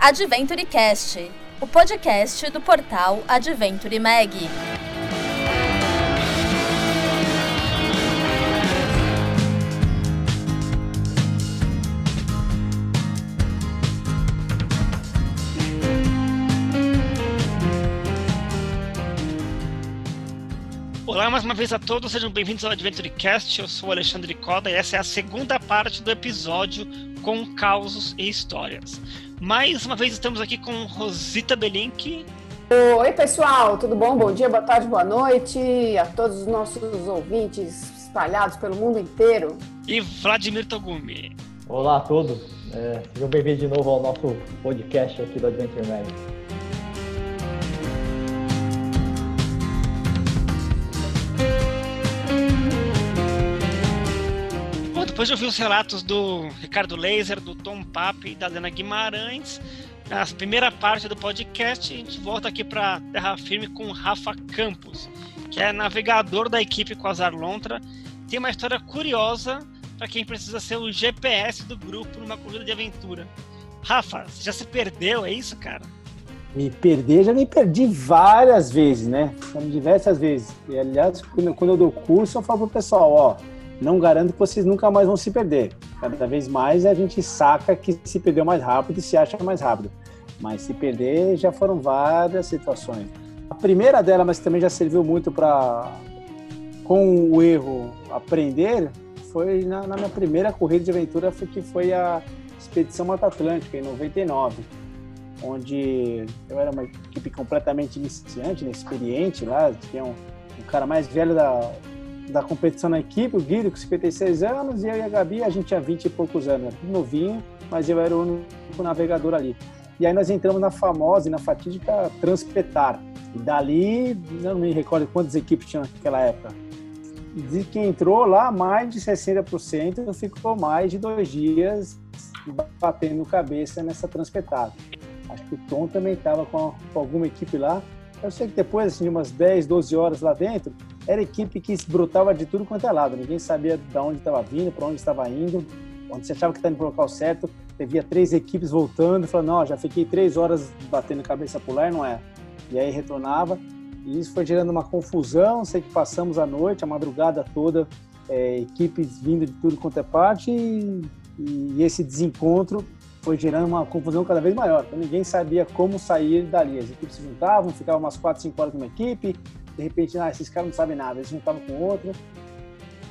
Adventure Cast, o podcast do portal Adventure Mag. Vez a todos, sejam bem-vindos ao Adventure Cast. Eu sou o Alexandre Coda e essa é a segunda parte do episódio com causos e histórias. Mais uma vez estamos aqui com Rosita Belink. Oi, pessoal, tudo bom? Bom dia, boa tarde, boa noite a todos os nossos ouvintes espalhados pelo mundo inteiro. E Vladimir Togumi. Olá a todos, é, sejam bem-vindos de novo ao nosso podcast aqui do Adventure Mag. Depois de ouvir os relatos do Ricardo Laser, do Tom Pape e da Lena Guimarães, na primeira parte do podcast, a gente volta aqui para Terra Firme com Rafa Campos, que é navegador da equipe Quasar Lontra. Tem uma história curiosa para quem precisa ser o GPS do grupo numa corrida de aventura. Rafa, você já se perdeu, é isso, cara? Me perder, já me perdi várias vezes, né? Diversas vezes. E, aliás, quando eu dou curso, eu falo pro pessoal, ó, não garanto que vocês nunca mais vão se perder. Cada vez mais a gente saca que se perdeu mais rápido e se acha mais rápido. Mas se perder já foram várias situações. A primeira dela, mas também já serviu muito para, com o erro, aprender, foi na, na, minha primeira corrida de aventura, foi, que foi a Expedição Mata Atlântica, em 99, onde eu era uma equipe completamente iniciante, inexperiente lá, tinha um, um cara mais velho da, da competição na equipe, o Guido com 56 anos, e eu e a Gabi, a gente tinha 20 e poucos anos, novinho, mas eu era o único navegador ali. E aí nós entramos na famosa e na fatídica Transpetar. E dali, não me recordo quantas equipes tinham naquela época. De que entrou lá, mais de 60% ficou mais de dois dias batendo cabeça nessa Transpetar. Acho que o Tom também estava com, com alguma equipe lá. Eu sei que depois, assim, de umas 10, 12 horas lá dentro, era equipe que brotava de tudo quanto é lado. Ninguém sabia de onde estava vindo, para onde estava indo. Onde você achava que estava indo para o local certo, via três equipes voltando, falando, não, já fiquei três horas batendo cabeça por lá, não é? E aí retornava. E isso foi gerando uma confusão. Sei que passamos a noite, a madrugada toda, é, equipes vindo de tudo quanto é parte. E, e esse desencontro foi gerando uma confusão cada vez maior. Então ninguém sabia como sair dali. As equipes se juntavam, ficavam umas 4, 5 horas numa equipe, de repente, ah, esses caras não sabem nada, eles juntavam com outra.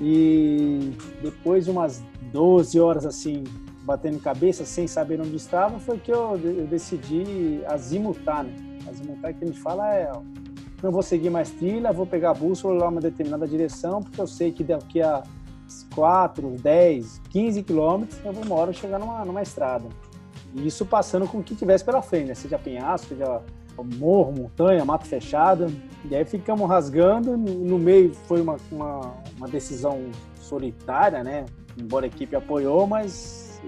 E depois de umas 12 horas assim, batendo cabeça, sem saber onde estava, foi que eu, eu decidi azimutar, né? Azimutar que a gente fala é, não vou seguir mais trilha, vou pegar a bússola lá uma determinada direção, porque eu sei que daqui a 4, 10, 15 quilômetros eu vou uma hora chegar numa, numa estrada. E isso passando com o que tivesse pela frente, né? seja penhasco, seja morro, montanha, mato fechado. E aí ficamos rasgando. No meio foi uma, uma, uma decisão solitária, né? Embora a equipe apoiou, mas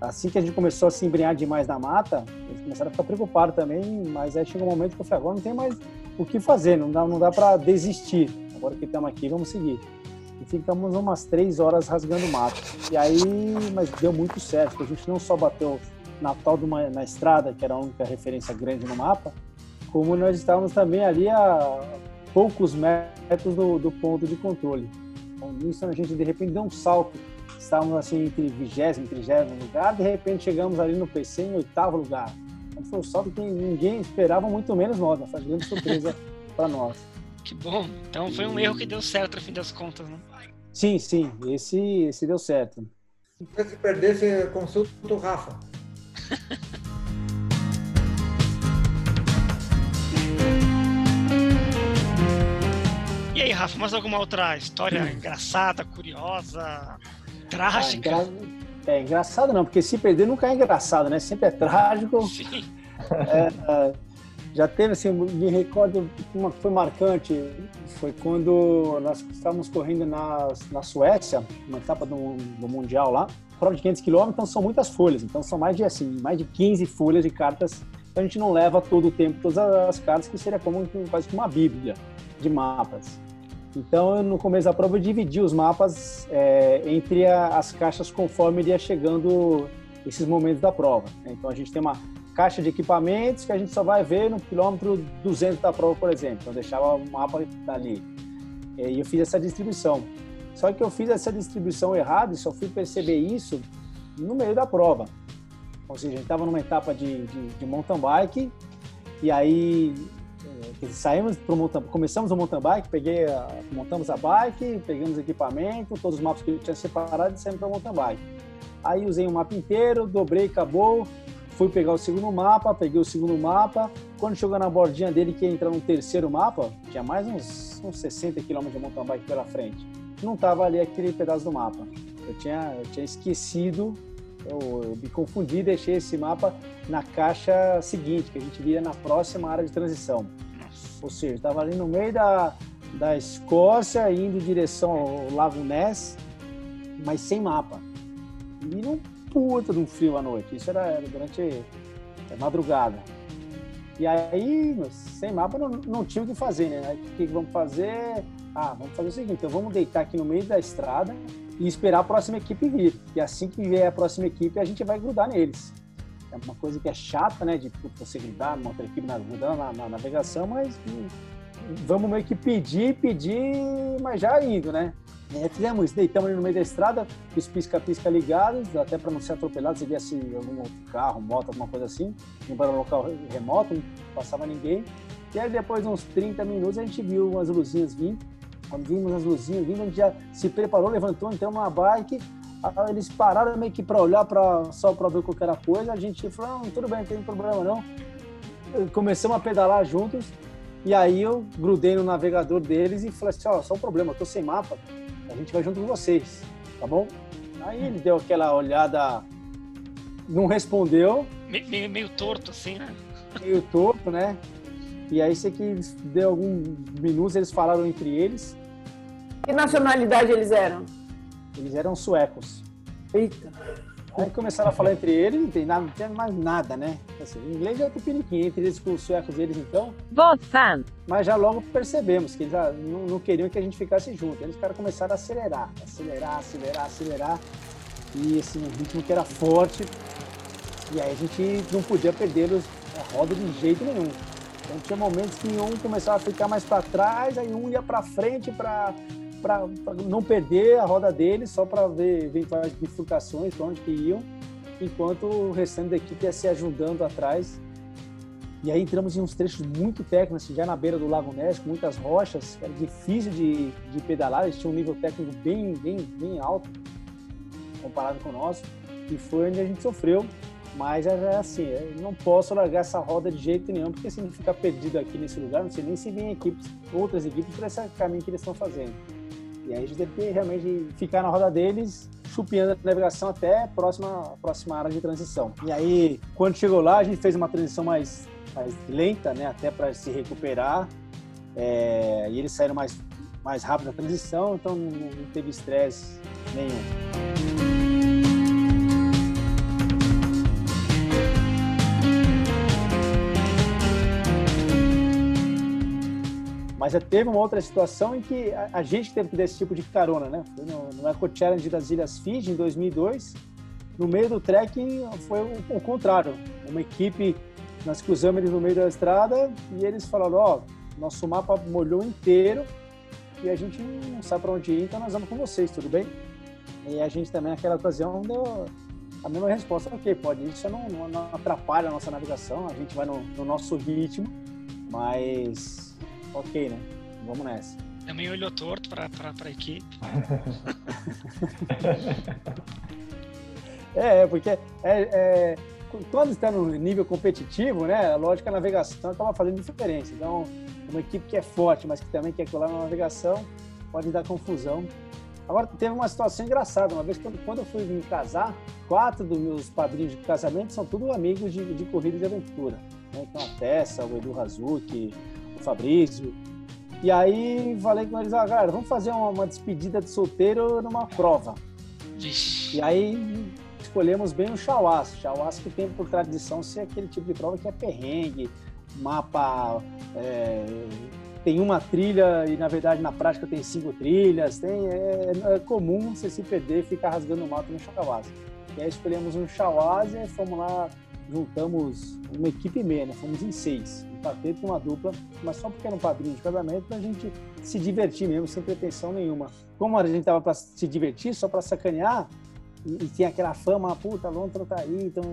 assim que a gente começou a se embrenhar demais na mata, eles começaram a ficar preocupados também. Mas aí chegou um momento que eu falei: agora não tem mais o que fazer, não dá, não dá para desistir. Agora que estamos aqui, vamos seguir. E ficamos umas três horas rasgando mato. E aí, mas deu muito certo, a gente não só bateu na tal de uma, na estrada, que era a única referência grande no mapa, como nós estávamos também ali a poucos metros do, do ponto de controle. Então, nisso a gente de repente deu um salto. Estávamos assim entre 20 e 30 lugar, de repente chegamos ali no PC em oitavo lugar. Então, foi um salto que ninguém esperava, muito menos nós. Foi uma grande surpresa para nós. Que bom. Então foi um erro que deu certo no fim das contas, né? Sim, sim. Esse, esse deu certo. Se perder, você consulta o Rafa. E aí, Rafa, mais alguma outra história engraçada, curiosa, trágica? Ah, engra... É engraçado não, porque se perder nunca é engraçado, né? Sempre é trágico. Sim. É, é já teve, assim, me recordo, uma que foi marcante, foi quando nós estávamos correndo na, na Suécia, uma etapa do, do Mundial lá, prova de 500 quilômetros, então são muitas folhas, então são mais de, assim, mais de 15 folhas de cartas, então a gente não leva todo o tempo todas as cartas, que seria como quase que uma bíblia de mapas. Então, no começo da prova, eu dividi os mapas é, entre a, as caixas conforme iria chegando esses momentos da prova. Né? Então, a gente tem uma caixa de equipamentos que a gente só vai ver no quilômetro 200 da prova, por exemplo. Então, eu deixava o mapa ali. E eu fiz essa distribuição. Só que eu fiz essa distribuição errada e só fui perceber isso no meio da prova. Ou seja, a gente estava numa etapa de, de, de, mountain bike e aí é, saímos pro mountain, começamos o mountain bike, peguei a, montamos a bike, pegamos equipamento, todos os mapas que eu tinha separado e saímos para mountain bike. Aí usei o um mapa inteiro, dobrei, acabou, fui pegar o segundo mapa, peguei o segundo mapa. Quando chegou na bordinha dele que ia entrar no terceiro mapa, tinha mais uns, uns 60 km de mountain bike pela frente não estava ali aquele pedaço do mapa. Eu tinha, eu tinha esquecido, eu, eu me confundi deixei esse mapa na caixa seguinte, que a gente via na próxima área de transição. Ou seja, estava ali no meio da, da Escócia, indo em direção ao Lago Ness, mas sem mapa. E num puta de um frio à noite. Isso era, era durante a madrugada. E aí, sem mapa, não, não tinha o que fazer, né? O que vamos fazer? Ah, vamos fazer o seguinte, então vamos deitar aqui no meio da estrada e esperar a próxima equipe vir. E assim que vier a próxima equipe, a gente vai grudar neles. É uma coisa que é chata, né, de você grudar numa outra equipe, grudando na, na, navegação, mas hum, vamos meio que pedir, pedir, mas já indo, né? É, fizemos isso, deitamos ali no meio da estrada, os pisca-pisca ligados, até para não ser atropelado, se viesse algum outro carro, moto, alguma coisa assim, embora um local remoto, não passava ninguém. E aí depois de uns 30 minutos a gente viu umas luzinhas vindo, quando vimos as luzinhas vindo, a gente já se preparou, levantou, então uma bike. Eles pararam meio que para olhar pra, só para ver qualquer coisa. A gente falou: não, tudo bem, não tem problema não. Começamos a pedalar juntos. E aí eu grudei no navegador deles e falei assim: ó, oh, só um problema, eu tô sem mapa. A gente vai junto com vocês, tá bom? Aí ele deu aquela olhada, não respondeu. Meio, meio torto assim, né? Meio torto, né? E aí sei que deu alguns minutos, eles falaram entre eles. Que nacionalidade eles eram? Eles eram suecos. Eita. Aí começaram a falar entre eles, não tem, nada, não tem mais nada, né? Assim, o inglês é tupiniquim, entre eles com os suecos eles então. Você. Mas já logo percebemos que eles já não, não queriam que a gente ficasse junto. Eles cara começaram a acelerar, acelerar, acelerar, acelerar. E assim, um ritmo que era forte. E aí a gente não podia perdê-los a roda de jeito nenhum. Então tinha momentos que um começava a ficar mais para trás, aí um ia para frente para não perder a roda dele, só para ver eventuais bifurcações para onde que iam, enquanto o restante da equipe ia se ajudando atrás. E aí entramos em uns trechos muito técnicos, assim, já na beira do Lago com muitas rochas, era difícil de, de pedalar, eles tinham um nível técnico bem, bem, bem alto comparado com o nosso, e foi onde a gente sofreu mas é, é assim, eu não posso largar essa roda de jeito nenhum, porque se não ficar perdido aqui nesse lugar, não sei nem se vem equipes, outras equipes para esse caminho que eles estão fazendo. E aí a gente deve realmente ficar na roda deles, chupinhando a navegação até a próxima, a próxima área de transição. E aí, quando chegou lá, a gente fez uma transição mais, mais lenta, né, até para se recuperar. É, e eles saíram mais, mais rápido na transição, então não teve estresse nenhum. Mas teve uma outra situação em que a, a gente teve que dar esse tipo de carona, né? No, no Eco Challenge das Ilhas Fiji, em 2002. No meio do trekking foi o, o contrário. Uma equipe, nós cruzamos eles no meio da estrada e eles falaram, ó, oh, nosso mapa molhou inteiro e a gente não sabe para onde ir, então nós vamos com vocês, tudo bem? E a gente também, naquela ocasião, deu a mesma resposta, ok, pode isso não, não, não atrapalha a nossa navegação, a gente vai no, no nosso ritmo, mas ok, né? Vamos nessa. Também olhou torto para a equipe. é, porque é, é, quando está no nível competitivo, né? A lógica da navegação estava fazendo diferença. Então, uma equipe que é forte, mas que também quer colar na navegação, pode dar confusão. Agora, teve uma situação engraçada. Uma vez, quando, quando eu fui me casar, quatro dos meus padrinhos de casamento são tudo amigos de, de corrida de aventura. Né? Então, a Tessa, o Edu Razuki, o Fabrício. E aí falei com eles, ah, galera, vamos fazer uma, uma despedida de solteiro numa prova. E aí escolhemos bem o Chauás. Chauás que tem por tradição ser aquele tipo de prova que é perrengue, mapa é, tem uma trilha e na verdade na prática tem cinco trilhas. Tem, é, é comum você se perder e ficar rasgando o mapa no Chauás. E aí escolhemos um Shawazi e fomos lá, juntamos uma equipe meia, né? Fomos em seis, um quarteto e uma dupla, mas só porque era um padrinho de casamento pra gente se divertir mesmo, sem pretensão nenhuma. Como a gente tava para se divertir, só para sacanear, e, e tinha aquela fama, puta, Lontra tá aí, então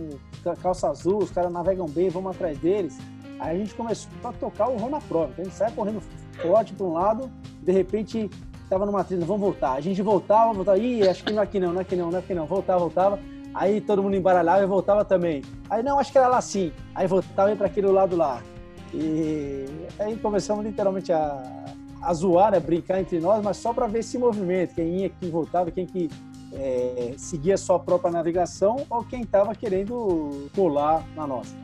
calça azul, os caras navegam bem, vamos atrás deles. Aí a gente começou a tocar o rol na. Então a gente sai correndo forte para um lado, de repente tava numa trilha, vamos voltar. A gente voltava, voltava, ih, acho que não é aqui não, não é aqui não, não é aqui não, voltava, voltava. Aí todo mundo embaralhava e voltava também. Aí não, acho que era lá sim. Aí voltava e para aquele lado lá. E aí começamos literalmente a, a zoar, né, brincar entre nós, mas só para ver esse movimento, quem ia, quem voltava, quem que é, seguia sua própria navegação ou quem estava querendo colar na nossa.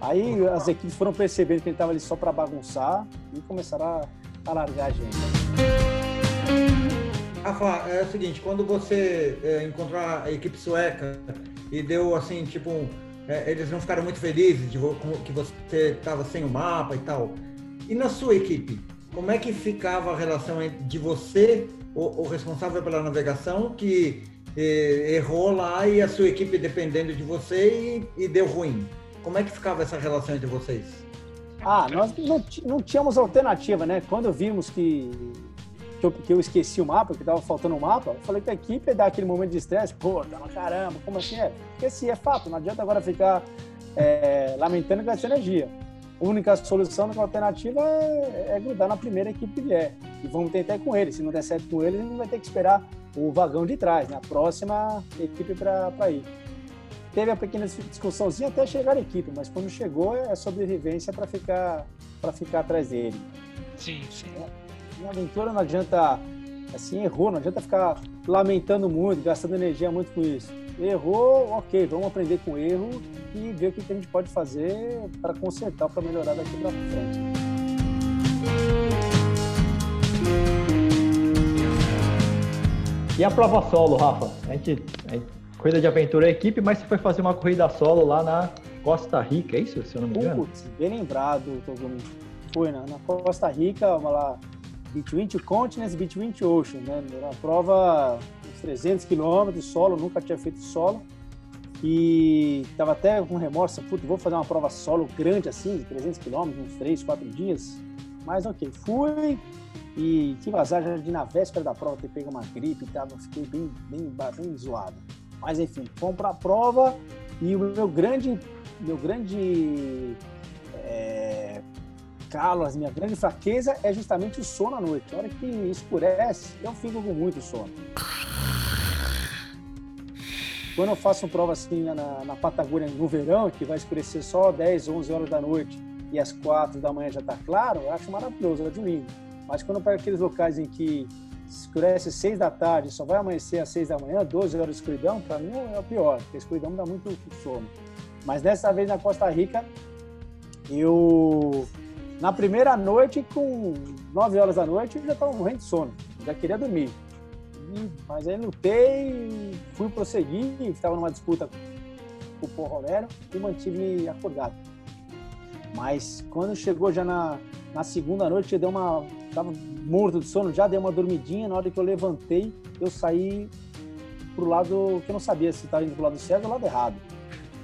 Aí as equipes foram percebendo que ele estava ali só para bagunçar e começaram a, a largar a gente. Rafa, é o seguinte, quando você é, encontrou a equipe sueca e deu assim, tipo, é, eles não ficaram muito felizes de que você estava sem o mapa e tal. E na sua equipe, como é que ficava a relação de você, o, o responsável pela navegação, que eh, errou lá e a sua equipe dependendo de você e, e, deu ruim? Como é que ficava essa relação entre vocês? Ah, nós não, não tínhamos alternativa, né? Quando vimos que, que, eu, que eu esqueci o mapa, que estava faltando o um mapa, eu falei que a equipe ia dar aquele momento de estresse, pô, tá uma caramba, como assim é? Esqueci, é fato, não adianta agora ficar é, lamentando com essa energia a única solução, a única alternativa é, é, grudar na primeira equipe que vier. E vamos tentar com eles. Se não der certo com eles, a gente vai ter que esperar o vagão de trás, na né? próxima equipe para ir. Teve a pequena discussãozinha até chegar a equipe, mas quando chegou é sobrevivência para ficar, ficar atrás dele. Sim, sim. Na aventura não adianta, assim, errou, não adianta ficar lamentando muito, gastando energia muito com isso. Errou, ok, vamos aprender com o erro e ver o que a gente pode fazer para consertar, para melhorar daqui para frente. E a prova solo, Rafa? A gente, a gente corrida de aventura é equipe, mas você foi fazer uma corrida solo lá na Costa Rica, é isso, se eu não me engano? Putz, bem lembrado, Togumi. Foi na, na Costa Rica, uma lá, Between Two Continents, Between Two Oceans, né? Era uma prova 300 quilômetros solo, nunca tinha feito solo. E estava até com remorso, puto, vou fazer uma prova solo grande assim, de 300 quilômetros, uns 3, 4 dias. Mas ok, fui e tive azar já de na véspera da prova ter pego uma gripe e tava, fiquei bem, bem, bem zoado. Mas enfim, fomos para a prova e o meu grande, meu grande é, calo, a minha grande fraqueza é justamente o sono à noite. A hora que escurece, eu fico com muito sono. Quando eu faço prova assim na, na Patagônia no verão, que vai escurecer só 10, 11 horas da noite e às 4 da manhã já está claro, eu acho maravilhoso, acho lindo. Mas quando eu pego aqueles locais em que escurece 6 da tarde só vai amanhecer às 6 da manhã, 12 horas de escuridão, para mim é o pior, porque a escuridão dá muito sono. Mas dessa vez na Costa Rica, eu na primeira noite, com 9 horas da noite, eu já estava morrendo de sono, já queria dormir mas aí lutei, fui prosseguir, estava numa disputa com o Paul Romero e mantive acordado. Mas quando chegou já na, na segunda noite, eu dei uma. Tava morto de sono, já dei uma dormidinha. Na hora que eu levantei, eu saí pro lado que eu não sabia se estava indo pro lado certo ou lado errado.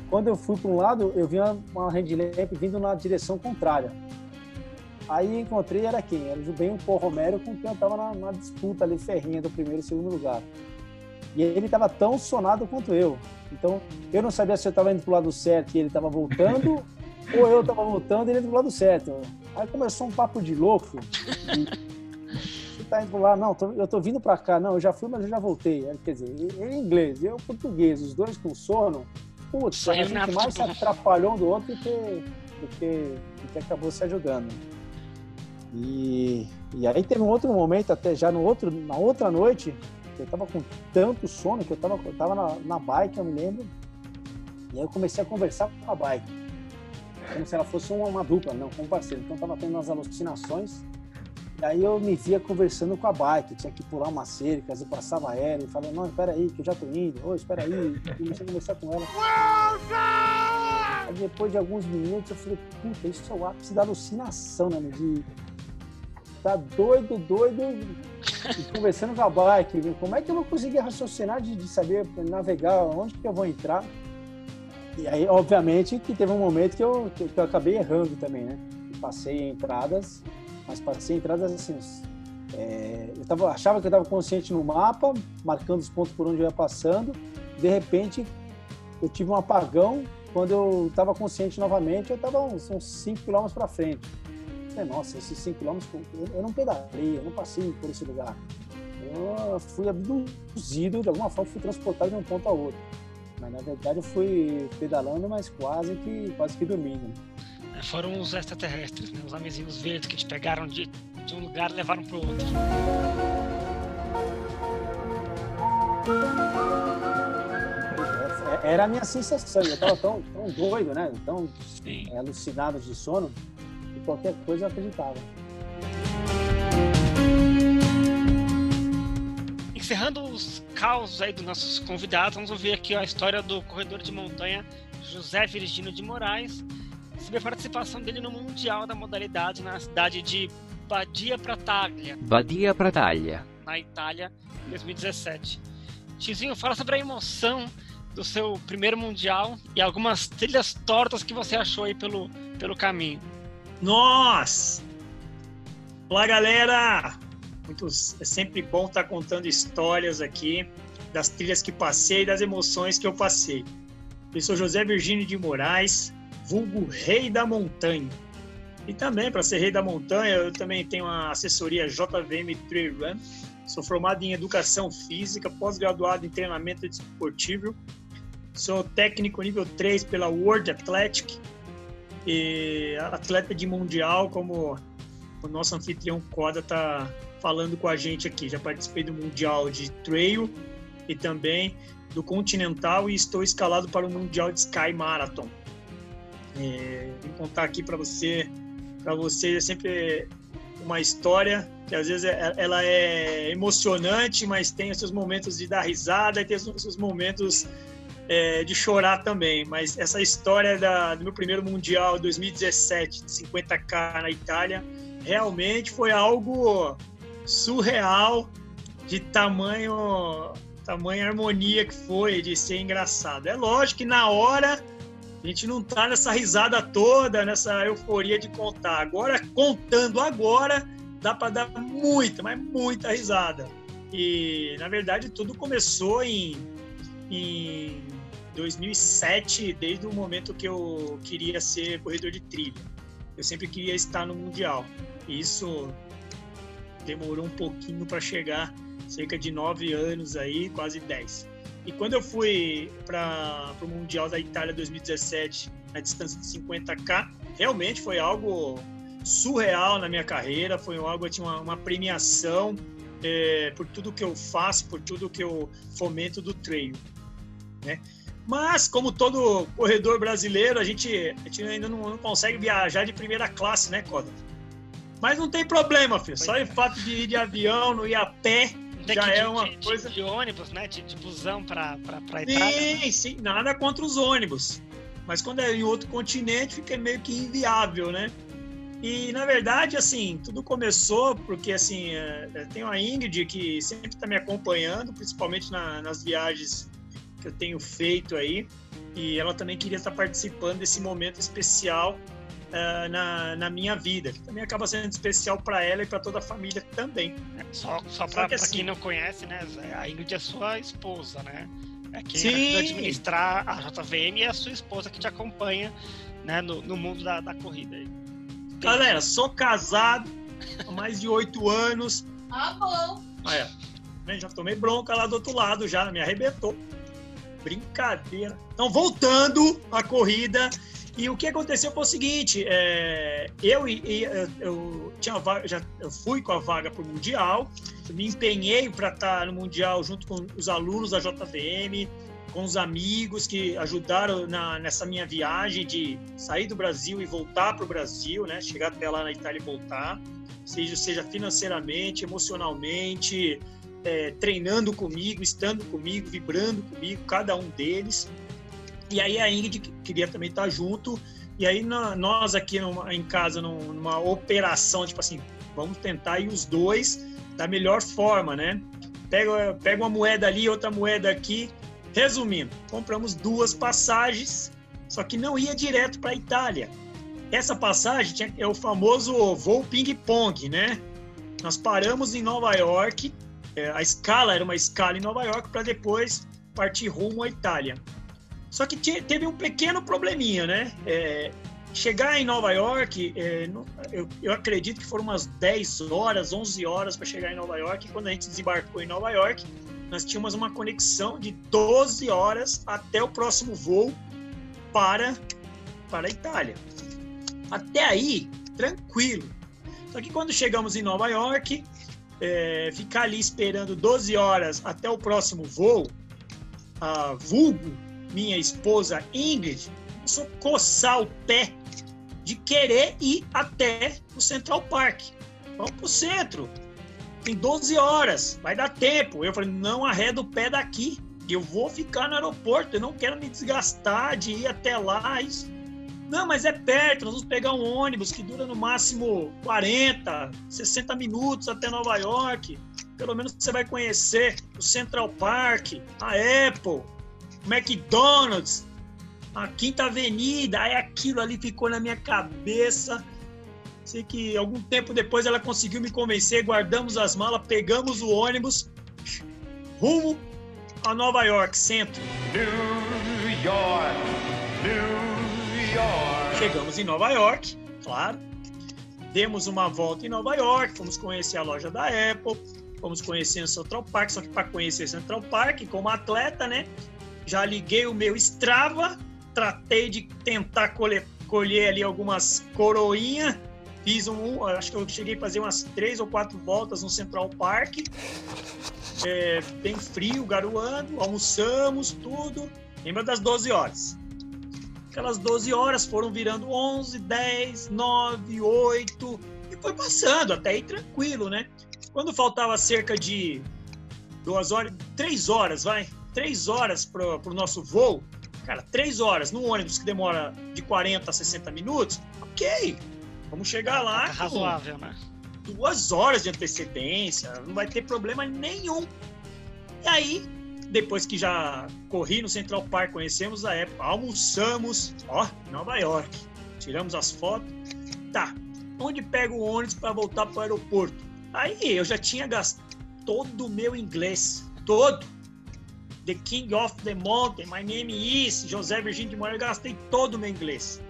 Quando eu fui para um lado, eu vi uma, uma handlamp vindo na direção contrária. Aí encontrei, era quem? Era o bem o Paul Romero com quem eu estava na, na, disputa ali, ferrinha do primeiro e segundo lugar. E ele estava tão sonado quanto eu. Então, eu não sabia se eu estava indo pro lado certo e ele estava voltando, ou eu estava voltando e ele indo pro lado certo. Aí começou um papo de louco. Você tá indo lá? Não, tô, eu tô vindo para cá. Não, eu já fui, mas eu já voltei. Quer dizer, ele em inglês, eu português, os dois com sono. Putz, a gente mais se atrapalhou um do outro do que, do que, do que acabou se ajudando. E, e aí teve um outro momento, até já no outro, na outra noite, eu tava com tanto sono que eu tava, eu tava na, na bike, eu me lembro. E aí eu comecei a conversar com a bike. Como se ela fosse uma, uma dupla, não, com um parceiro. Então eu tava tendo umas alucinações. E aí eu me via conversando com a bike, tinha que pular umas cercas, eu passava aéreo, e falei, não, espera aí, que eu já tô indo, ô, espera aí, e comecei a conversar com ela. Aí depois de alguns minutos eu falei, puta, isso é o ápice da alucinação, né, de tá doido, doido, conversando com a bike. Como é que eu vou conseguir raciocinar de, de saber navegar, onde que eu vou entrar? E aí, obviamente, que teve um momento que eu, que, eu acabei errando também, né? Passei entradas, mas passei entradas assim. É, eu tava, achava que eu estava consciente no mapa, marcando os pontos por onde eu ia passando. De repente, eu tive um apagão. Quando eu estava consciente novamente, eu estava uns 5 km para frente. Falei, nossa, esses 5 km eu não pedalei, eu não passei por esse lugar. Eu fui abduzido, de alguma forma fui transportado de um ponto a outro. Mas na verdade eu fui pedalando, mas quase que, quase que dormindo. É, foram os extraterrestres, né? os amezinhos verdes que te pegaram de, de um lugar e levaram para o outro. É, era a minha sensação, eu estava tão, tão doido, né? Tão é, alucinado de sono, qualquer coisa eu acreditava. encerrando os causos aí dos nossos convidados, vamos ouvir aqui a história do corredor de montanha José Virgínio de Moraes, sobre a participação dele no Mundial da modalidade na cidade de Badia Prataglia. Badia Prataglia. Na Itália, em 2017. Tizinho, fala sobre a emoção do seu primeiro Mundial e algumas trilhas tortas que você achou aí pelo, pelo caminho. Nossa! Olá, galera! É sempre bom estar contando histórias aqui das trilhas que passei, das emoções que eu passei. Eu sou José Virgínio de Moraes, vulgo Rei da Montanha. E também, para ser Rei da Montanha, eu também tenho a assessoria JVM Trail Run. Sou formado em Educação Física, pós-graduado em Treinamento Desportivo. Sou técnico nível 3 pela World Athletic. E atleta de mundial, como o nosso anfitrião Coda está falando com a gente aqui. Já participei do Mundial de Trail e também do Continental e estou escalado para o Mundial de Sky Marathon. É, vou contar aqui para você, para você é sempre uma história que às vezes é, ela é emocionante, mas tem os seus momentos de dar risada e tem os seus momentos é, de chorar também. Mas essa história da, do meu primeiro mundial 2017 de 50k na Itália realmente foi algo surreal de tamanho tamanha harmonia que foi de ser engraçado. É lógico que na hora a gente não tá nessa risada toda, nessa euforia de contar. Agora contando agora dá para dar muita, mas muita risada. E na verdade tudo começou em em 2007, desde o momento que eu queria ser corredor de trilha. Eu sempre queria estar no mundial. E isso demorou um pouquinho para chegar, cerca de nove anos aí, quase dez. E quando eu fui para o Mundial da Itália 2017, na distância de 50K, realmente foi algo surreal na minha carreira, foi algo, tinha uma, uma premiação é, por tudo que eu faço, por tudo que eu fomento do treino, né? Mas, como todo corredor brasileiro, a gente, a gente ainda não, não consegue viajar de primeira classe, né, Coda? Mas não tem problema, filho. Só o fato de ir de avião, não ir a pé, já de, é uma de, coisa. De ônibus, né? De, de busão para pra Itália. Sim, né? sim, nada contra os ônibus. Mas quando é em outro continente, fica meio que inviável, né? E na verdade, assim, tudo começou porque assim, é, é tenho a Ingrid que sempre está me acompanhando, principalmente na, nas viagens que eu tenho feito aí, e ela também queria estar participando desse momento especial uh, na, na minha vida, que também acaba sendo especial para ela e para toda a família também. É, só só para assim, quem não conhece, né, a Ingrid é sua esposa, né? É quem sim. administrar a JVM e é a sua esposa que te acompanha né, no, no mundo da, da corrida. Galera, sou casado há mais de oito anos. Ah, bom. Olha, já tomei bronca lá do outro lado, já me arrebentou. Brincadeira. Então, voltando à corrida, e o que aconteceu foi o seguinte: é, eu, eu, eu, tinha vaga, já, eu fui com a vaga para o Mundial, me empenhei para estar no Mundial junto com os alunos da JVM, com os amigos que ajudaram na, nessa minha viagem de sair do Brasil e voltar para o Brasil, né? chegar até lá na Itália e voltar, seja, seja financeiramente, emocionalmente, é, treinando comigo, estando comigo, vibrando comigo, cada um deles. E aí a Ingrid queria também estar junto. E aí nós aqui numa, em casa, numa operação, tipo assim, vamos tentar ir os dois da melhor forma, né? Pega, pega uma moeda ali, outra moeda aqui. Resumindo, compramos duas passagens, só que não ia direto para a Itália. Essa passagem tinha, é o famoso voo ping-pong, né? Nós paramos em Nova York, é, a escala era uma escala em Nova York para depois partir rumo à Itália. Só que teve um pequeno probleminha, né? É, chegar em Nova York, é, eu, eu, acredito que foram umas 10 horas, 11 horas para chegar em Nova York. E quando a gente desembarcou em Nova York, nós tínhamos uma conexão de 12 horas até o próximo voo para, para a Itália. Até aí, tranquilo. Só que quando chegamos em Nova York, é, ficar ali esperando 12 horas até o próximo voo, a vulgo, minha esposa Ingrid, começou a coçar o pé de querer ir até o Central Park. Vamos pro centro. Tem 12 horas, vai dar tempo. Eu falei, não arreda o pé daqui. Eu vou ficar no aeroporto, eu não quero me desgastar de ir até lá. Isso não, mas é perto, nós vamos pegar um ônibus que dura no máximo 40, 60 minutos até Nova York. Pelo menos você vai conhecer o Central Park, a Apple, o McDonald's, a Quinta Avenida. Aí aquilo ali ficou na minha cabeça. Sei que algum tempo depois ela conseguiu me convencer, guardamos as malas, pegamos o ônibus, rumo a Nova York, centro. New York, New York. Chegamos em Nova York, claro. Demos uma volta em Nova York, fomos conhecer a loja da Apple, fomos conhecer o Central Park, só que para conhecer Central Park, como atleta, né? Já liguei o meu Strava, tratei de tentar colher, colher ali algumas coroinhas, fiz um, acho que eu cheguei a fazer umas três ou quatro voltas no Central Park, é, bem frio, garoando, almoçamos, tudo. Lembra das 12 horas. Aquelas 12 horas foram virando 11, 10, 9, 8 e foi passando até aí tranquilo, né? Quando faltava cerca de duas horas, três horas, vai, três horas para o nosso voo, cara, três horas no ônibus que demora de 40 a 60 minutos, ok, vamos chegar lá. É razoável, né? Duas horas de antecedência, não vai ter problema nenhum. E aí, depois que já corri no Central Park, conhecemos a época, almoçamos, ó, Nova York, tiramos as fotos. Tá, onde pego o ônibus para voltar para o aeroporto? Aí eu já tinha gastado todo o meu inglês, todo. The King of the Mountain, My Name is José Virgínio de Moraes, eu gastei todo o meu inglês.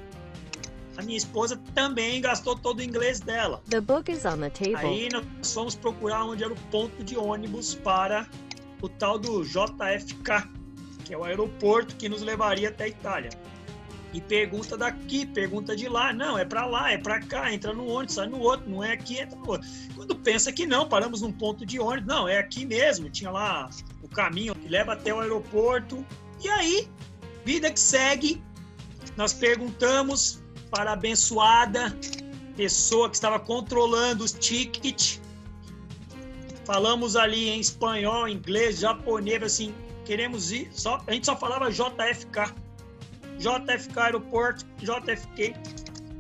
A minha esposa também gastou todo o inglês dela. The book is on the table. Aí nós fomos procurar onde era o ponto de ônibus para o tal do JFK, que é o aeroporto que nos levaria até a Itália. E pergunta daqui, pergunta de lá. Não, é para lá, é para cá, entra no ônibus, sai no outro, não é aqui, entra no outro. Quando pensa que não, paramos num ponto de ônibus, não, é aqui mesmo. Tinha lá o caminho que leva até o aeroporto. E aí, vida que segue, nós perguntamos para a abençoada pessoa que estava controlando os tickets Falamos ali em espanhol, inglês, japonês, assim, queremos ir, só, a gente só falava JFK. JFK aeroporto, JFK.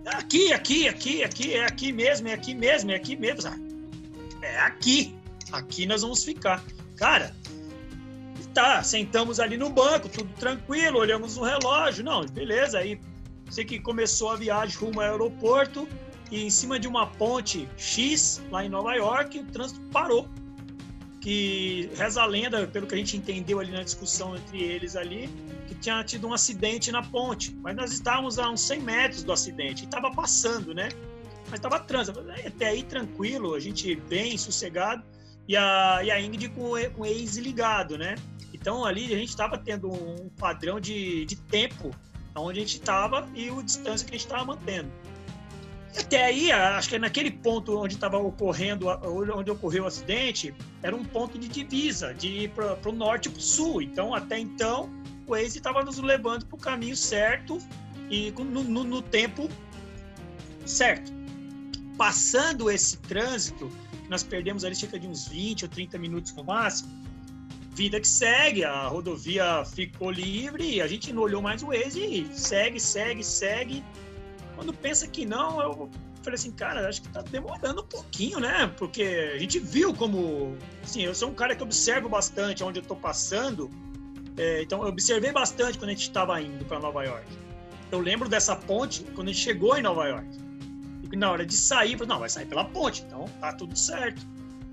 Aqui, aqui, aqui, aqui, é aqui mesmo, é aqui mesmo, é aqui mesmo. É aqui. Aqui nós vamos ficar. Cara, tá, sentamos ali no banco, tudo tranquilo, olhamos o relógio. Não, beleza, aí sei que começou a viagem rumo ao aeroporto e em cima de uma ponte X, lá em Nova York, o trânsito parou. Que reza a lenda, pelo que a gente entendeu ali na discussão entre eles ali, que tinha tido um acidente na ponte. Mas nós estávamos a uns 100 metros do acidente estava passando, né? Mas estava trânsito. Até aí tranquilo, a gente bem sossegado. E a, e a Ingrid com, com o ex ligado, né? Então ali a gente estava tendo um padrão de, de tempo onde a gente estava e o distância que a gente estava mantendo. Até aí, acho que naquele ponto onde estava ocorrendo, onde ocorreu o acidente, era um ponto de divisa, de para o norte e para o sul. Então, até então, o Waze estava nos levando para o caminho certo e no, no, no, tempo certo. Passando esse trânsito, nós perdemos ali cerca de uns 20 ou 30 minutos no máximo, vida que segue, a rodovia ficou livre, a gente não olhou mais o Waze e segue, segue, segue quando pensa que não, eu falei assim, cara, acho que tá demorando um pouquinho, né? Porque a gente viu como. Assim, eu sou um cara que observo bastante onde eu tô passando. É, então, eu observei bastante quando a gente estava indo para Nova York. Eu lembro dessa ponte quando a gente chegou em Nova York. E na hora de sair, eu falei, não, vai sair pela ponte, então tá tudo certo.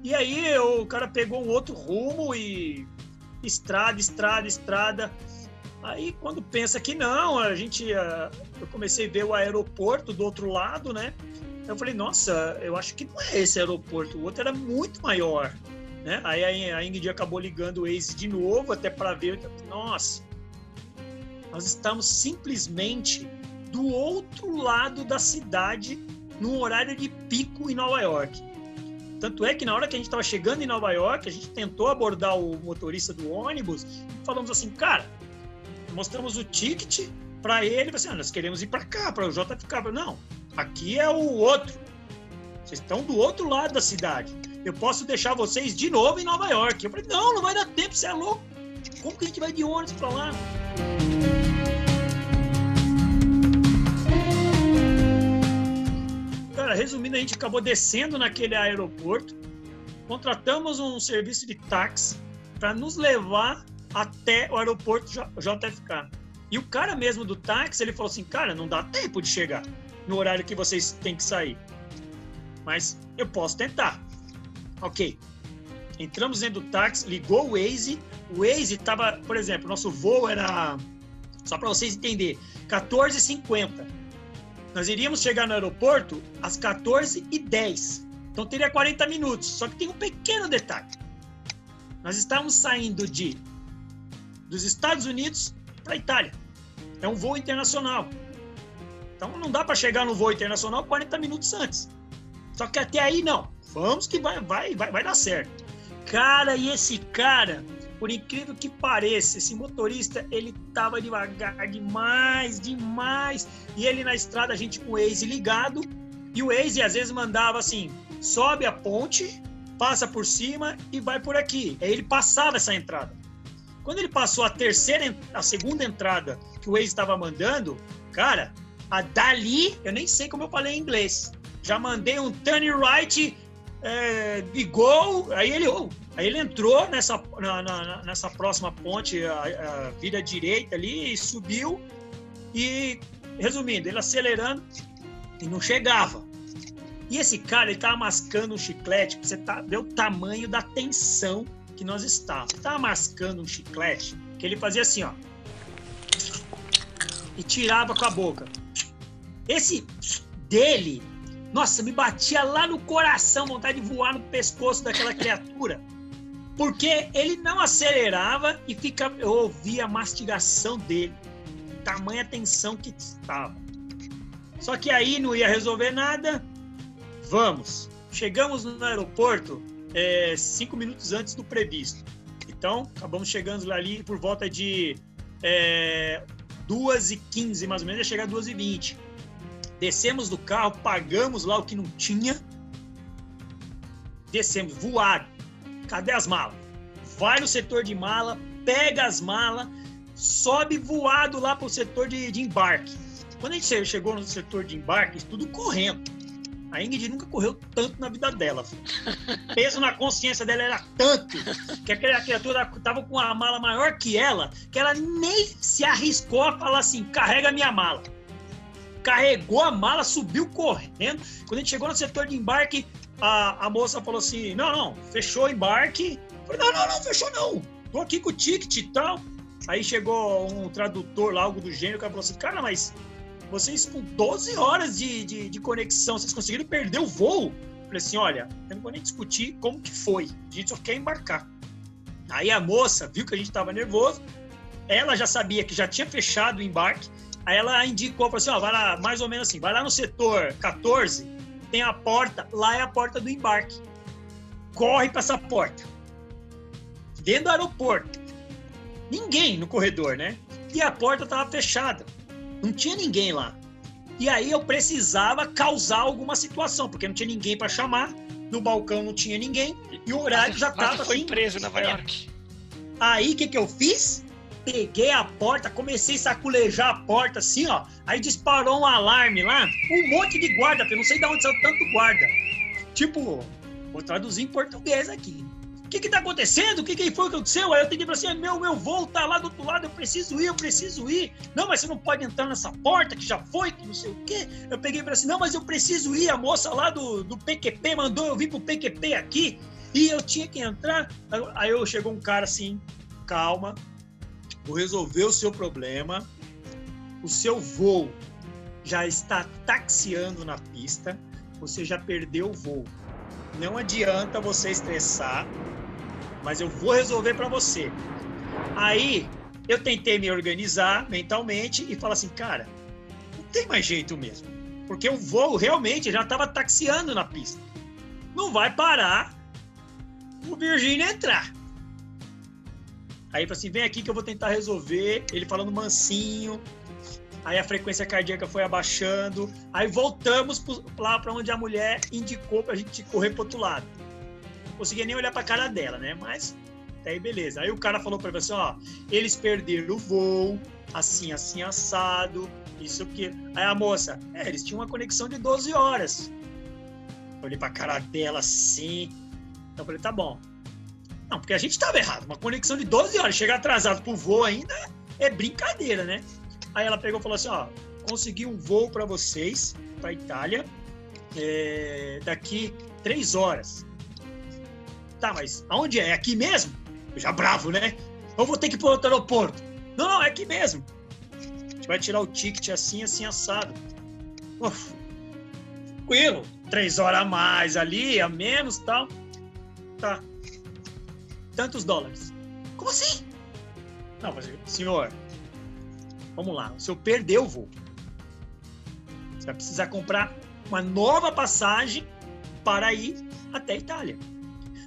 E aí o cara pegou um outro rumo e estrada, estrada, estrada. Aí quando pensa que não, a gente, ah, eu comecei a ver o aeroporto do outro lado, né? Eu falei, nossa, eu acho que não é esse aeroporto, o outro era muito maior, né? Aí a Ingrid acabou ligando o Waze de novo, até para ver, nossa, nós estamos simplesmente do outro lado da cidade, no horário de pico em Nova York. Tanto é que na hora que a gente estava chegando em Nova York, a gente tentou abordar o motorista do ônibus e falamos assim, cara, mostramos o ticket para ele, assim, ah, nós queremos ir para cá, para o JFK. Não, aqui é o outro. Vocês estão do outro lado da cidade. Eu posso deixar vocês de novo em Nova York. Eu falei, não, não vai dar tempo, você é louco. Como que a gente vai de ônibus para lá? Cara, resumindo, a gente acabou descendo naquele aeroporto, contratamos um serviço de táxi para nos levar até o aeroporto JFK. E o cara mesmo do táxi, ele falou assim, cara, não dá tempo de chegar no horário que vocês têm que sair. Mas eu posso tentar. Ok. Entramos dentro do táxi, ligou o Waze. O Waze estava, por exemplo, nosso voo era, só para vocês entenderem, 14h50. Nós iríamos chegar no aeroporto às 14h10. Então teria 40 minutos. Só que tem um pequeno detalhe. Nós estávamos saindo de dos Estados Unidos para a Itália. É um voo internacional. Então não dá para chegar no voo internacional 40 minutos antes. Só que até aí não. Vamos que vai, vai, vai, vai dar certo. Cara, e esse cara, por incrível que pareça, esse motorista, ele tava devagar demais, demais. E ele na estrada, a gente com o Waze ligado. E o Waze às vezes mandava assim: sobe a ponte, passa por cima e vai por aqui. Aí ele passava essa entrada. Quando ele passou a terceira, a segunda entrada que o Waze estava mandando, cara, a dali, eu nem sei como eu falei em inglês. Já mandei um turn right é, de gol, aí ele, oh, aí ele entrou nessa, na, na, nessa próxima ponte, a, a vira direita ali, e subiu. E, resumindo, ele acelerando e não chegava. E esse cara, ele tava mascando um chiclete, você tá, ver o tamanho da tensão que nós estávamos. Estava mascando um chiclete que ele fazia assim, ó. E tirava com a boca. Esse dele, nossa, me batia lá no coração, vontade de voar no pescoço daquela criatura. Porque ele não acelerava e fica, eu ouvia a mastigação dele. Tamanha tensão que estava. Só que aí não ia resolver nada. Vamos. Chegamos no aeroporto, é, cinco minutos antes do previsto. Então, acabamos chegando ali por volta de é, 2h15, mais ou menos, ia chegar 2h20. Descemos do carro, pagamos lá o que não tinha, descemos, voado. Cadê as malas? Vai no setor de mala, pega as malas, sobe voado lá para o setor de, de embarque. Quando a gente chegou no setor de embarque, tudo correndo a Ingrid nunca correu tanto na vida dela. O peso na consciência dela era tanto que aquela criatura tava com uma mala maior que ela, que ela nem se arriscou a falar assim: carrega minha mala. Carregou a mala, subiu correndo. Quando a gente chegou no setor de embarque, a, a moça falou assim: não, não, fechou o embarque. Eu falei: não, não, não, fechou não. Tô aqui com o ticket e tal. Aí chegou um tradutor lá, algo do gênero, que falou assim: cara, mas vocês com 12 horas de, de, de conexão, vocês conseguiram perder o voo? Falei assim, olha, eu não vou nem discutir como que foi, a gente só quer embarcar. Aí a moça viu que a gente estava nervoso, ela já sabia que já tinha fechado o embarque, aí ela indicou, falou assim, ó, vai lá, mais ou menos assim, vai lá no setor 14, tem a porta, lá é a porta do embarque. Corre para essa porta. Dentro do aeroporto. Ninguém no corredor, né? E a porta estava fechada. Não tinha ninguém lá. E aí eu precisava causar alguma situação, porque não tinha ninguém para chamar, no balcão não tinha ninguém, e o horário já estava foi assim. preso em Nova York. Aí o que, que eu fiz? peguei a porta, comecei a saculejar a porta assim, ó. Aí disparou um alarme lá, um monte de guarda, eu não sei de onde saiu tanto guarda. Tipo, vou traduzir em português aqui. O que que tá acontecendo? O que que foi que aconteceu? Aí eu entendi assim, meu, meu voo tá lá do outro lado, eu preciso ir, eu preciso ir. Não, mas você não pode entrar nessa porta que já foi, que não sei o quê. Eu peguei para assim, não, mas eu preciso ir, a moça lá do, do PQP mandou eu vir pro PQP aqui e eu tinha que entrar. Aí eu chegou um cara assim, calma, vou resolver o seu problema. O seu voo já está taxiando na pista, você já perdeu o voo. Não adianta você estressar, mas eu vou resolver para você. Aí eu tentei me organizar mentalmente e falar assim, cara, não tem mais jeito mesmo, porque o voo realmente já estava taxiando na pista. Não vai parar o Virgínia entrar. Aí falou assim: vem aqui que eu vou tentar resolver. Ele falando mansinho. Aí a frequência cardíaca foi abaixando. Aí voltamos lá para onde a mulher indicou para a gente correr para outro lado. Conseguia nem olhar para a cara dela, né? Mas aí beleza. Aí o cara falou para você: ó, eles perderam o voo, assim, assim, assado, isso aqui. Aí a moça: é, eles tinham uma conexão de 12 horas. Eu olhei para a cara dela assim. Então eu falei: tá bom. Não, porque a gente estava errado. Uma conexão de 12 horas, chegar atrasado pro voo ainda é brincadeira, né? Aí ela pegou e falou assim: ó, consegui um voo para vocês, para Itália, é, daqui três horas. Tá, mas aonde é? É aqui mesmo? Eu já bravo, né? Eu vou ter que ir pro outro aeroporto. Não, não, é aqui mesmo. A gente vai tirar o ticket assim, assim, assado. Uf, tranquilo. Três horas a mais ali, a menos tal. Tá, tantos dólares. Como assim? Não, mas, senhor, vamos lá. O senhor perdeu o voo. Você vai precisar comprar uma nova passagem para ir até a Itália.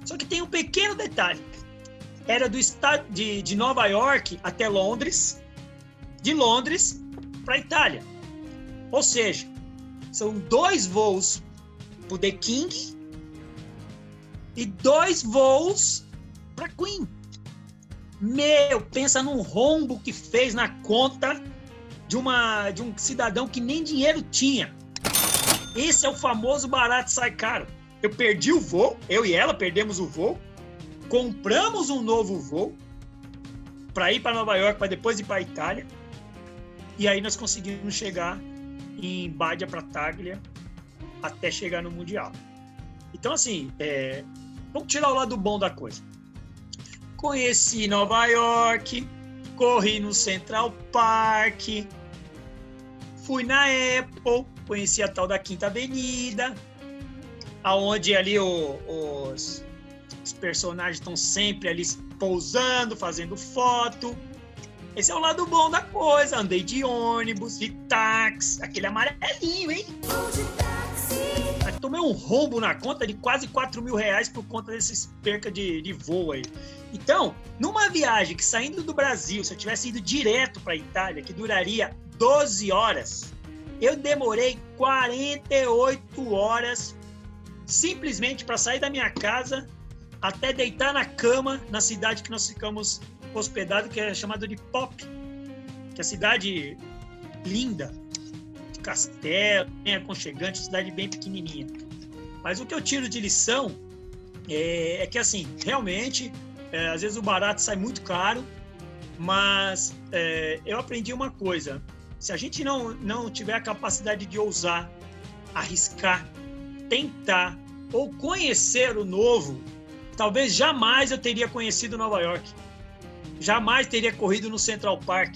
Só que tem um pequeno detalhe. Era do estado de, de Nova York até Londres, de Londres para Itália. Ou seja, são dois voos para o The King e dois voos para Queen. Meu, pensa num rombo que fez na conta de, uma, de um cidadão que nem dinheiro tinha. Esse é o famoso barato sai caro. Eu perdi o voo, eu e ela perdemos o voo, compramos um novo voo para ir para Nova York, para depois ir para Itália. E aí nós conseguimos chegar em Badia para Taglia até chegar no Mundial. Então, assim, é, vamos tirar o lado bom da coisa. Conheci Nova York, corri no Central Park, fui na Apple, conheci a tal da Quinta Avenida, aonde ali o, os, os personagens estão sempre ali pousando, fazendo foto. Esse é o lado bom da coisa. Andei de ônibus, de táxi, aquele amarelinho, hein? Tomei um rombo na conta de quase 4 mil reais por conta desses perca de, de voo aí. Então, numa viagem que saindo do Brasil, se eu tivesse ido direto para a Itália, que duraria 12 horas, eu demorei 48 horas simplesmente para sair da minha casa até deitar na cama na cidade que nós ficamos hospedados, que é chamada de Pop, que é a cidade linda, de castelo, bem aconchegante, cidade bem pequenininha. Mas o que eu tiro de lição é, é que, assim, realmente é, às vezes o barato sai muito caro, mas é, eu aprendi uma coisa: se a gente não, não tiver a capacidade de ousar, arriscar, tentar ou conhecer o novo, talvez jamais eu teria conhecido Nova York, jamais teria corrido no Central Park,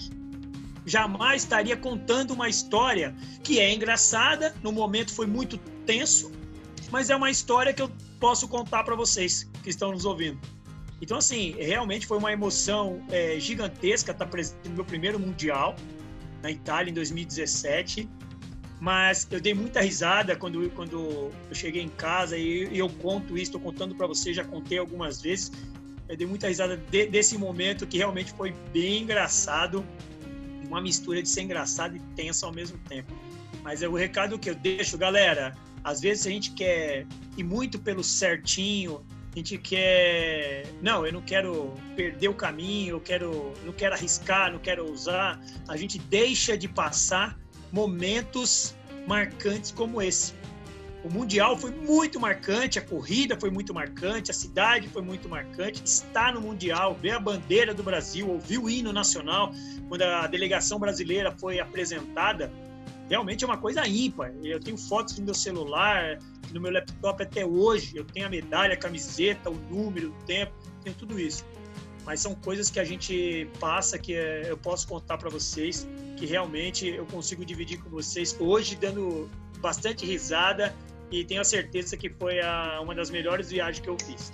jamais estaria contando uma história que é engraçada, no momento foi muito tenso, mas é uma história que eu posso contar para vocês que estão nos ouvindo. Então, assim, realmente foi uma emoção é, gigantesca estar presente no meu primeiro Mundial na Itália em 2017. Mas eu dei muita risada quando, quando eu cheguei em casa e, e eu conto isso, estou contando para você, já contei algumas vezes. Eu dei muita risada de, desse momento que realmente foi bem engraçado, uma mistura de ser engraçado e tenso ao mesmo tempo. Mas é o recado que eu deixo, galera. Às vezes a gente quer ir muito pelo certinho, a gente quer, não, eu não quero perder o caminho, eu quero, não quero arriscar, não quero usar. A gente deixa de passar momentos marcantes como esse. O Mundial foi muito marcante, a corrida foi muito marcante, a cidade foi muito marcante. Estar no Mundial, ver a bandeira do Brasil, ouvir o hino nacional, quando a delegação brasileira foi apresentada, realmente é uma coisa ímpar. Eu tenho fotos no meu celular, no meu laptop até hoje. Eu tenho a medalha, a camiseta, o número, o tempo, tenho tudo isso. Mas são coisas que a gente passa que eh, eu posso contar para vocês, que realmente eu consigo dividir com vocês hoje, dando bastante risada e tenho a certeza que foi a, uma das melhores viagens que eu fiz.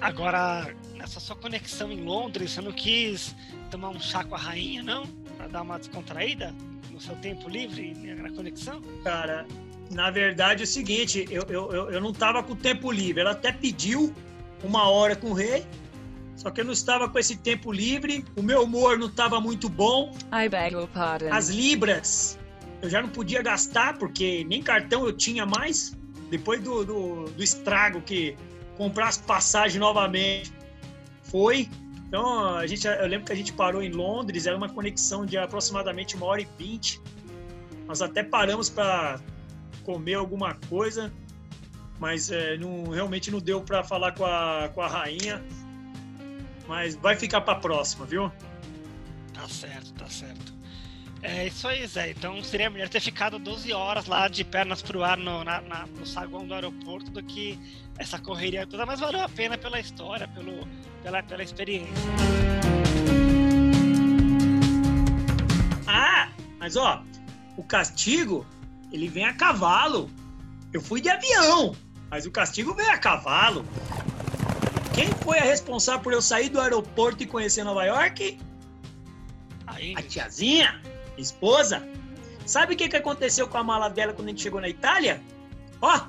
Agora, nessa sua conexão em Londres, você não quis tomar um chá com a rainha, não? Para dar uma descontraída no seu tempo livre na conexão? Cara, na verdade é o seguinte, eu, eu, eu não estava com tempo livre. Ela até pediu uma hora com o rei, só que eu não estava com esse tempo livre, o meu humor não estava muito bom. I beg your pardon. As libras eu já não podia gastar, porque nem cartão eu tinha mais. Depois do, do, do estrago que comprar as passagens novamente foi. Então, a gente, eu lembro que a gente parou em Londres, era uma conexão de aproximadamente uma hora e vinte. Nós até paramos para comer alguma coisa, mas é, não, realmente não deu para falar com a, com a rainha. Mas vai ficar para a próxima, viu? Tá certo, tá certo. É isso aí, Zé. Então seria melhor ter ficado 12 horas lá de pernas pro ar no, na, na, no saguão do aeroporto do que essa correria toda, mas valeu a pena pela história, pelo, pela, pela experiência. Ah, mas ó, o castigo, ele vem a cavalo. Eu fui de avião, mas o castigo vem a cavalo. Quem foi a responsável por eu sair do aeroporto e conhecer Nova York? A tiazinha esposa. Sabe o que, que aconteceu com a mala dela quando a gente chegou na Itália? Ó,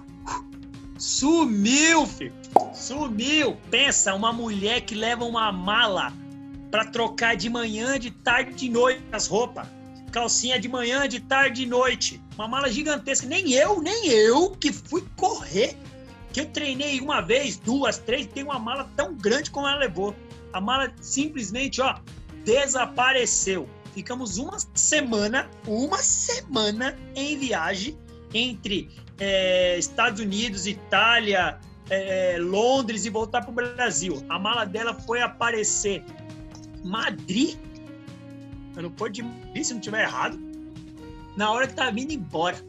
sumiu, filho. Sumiu. Pensa, uma mulher que leva uma mala para trocar de manhã, de tarde, de noite as roupas. Calcinha de manhã, de tarde, de noite. Uma mala gigantesca. Nem eu, nem eu que fui correr. Que eu treinei uma vez, duas, três, tem uma mala tão grande como ela levou. A mala simplesmente, ó, desapareceu. Ficamos uma semana, uma semana em viagem entre é, Estados Unidos, Itália, é, Londres e voltar para o Brasil. A mala dela foi aparecer Madrid, aeroporto de Madrid, se não estiver errado, na hora que estava vindo embora.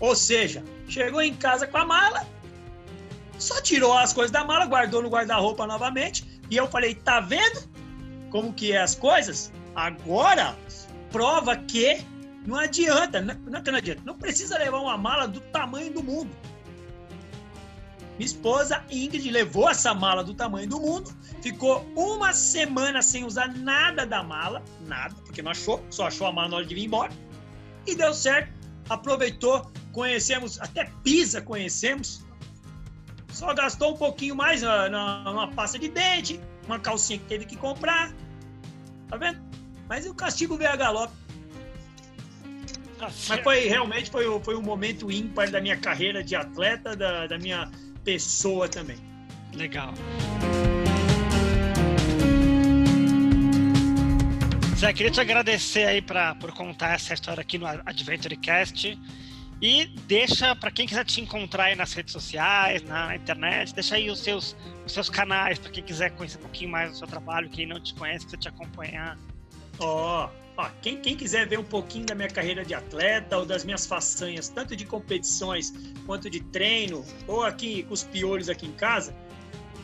Ou seja, chegou em casa com a mala, só tirou as coisas da mala, guardou no guarda-roupa novamente, e eu falei, tá vendo como que é as coisas? Agora, prova que não adianta, não, não, não adianta, não precisa levar uma mala do tamanho do mundo. Minha esposa Ingrid levou essa mala do tamanho do mundo, ficou uma semana sem usar nada da mala, nada, porque não achou, só achou a mala na hora de vir embora, e deu certo, aproveitou, conhecemos, até Pisa conhecemos, só gastou um pouquinho mais na, na, numa pasta de dente, uma calcinha que teve que comprar, tá vendo? Mas o castigo veio a galope. Tá Mas foi realmente foi, foi um momento ímpar da minha carreira de atleta, da, da minha pessoa também. Legal. Zé, queria te agradecer aí pra, por contar essa história aqui no Adventure Cast. E deixa, para quem quiser te encontrar aí nas redes sociais, na internet, deixa aí os seus, os seus canais, para quem quiser conhecer um pouquinho mais do seu trabalho, quem não te conhece, quiser te acompanhar. Ó, oh, oh, quem, quem quiser ver um pouquinho da minha carreira de atleta ou das minhas façanhas, tanto de competições quanto de treino, ou aqui com os piolhos aqui em casa,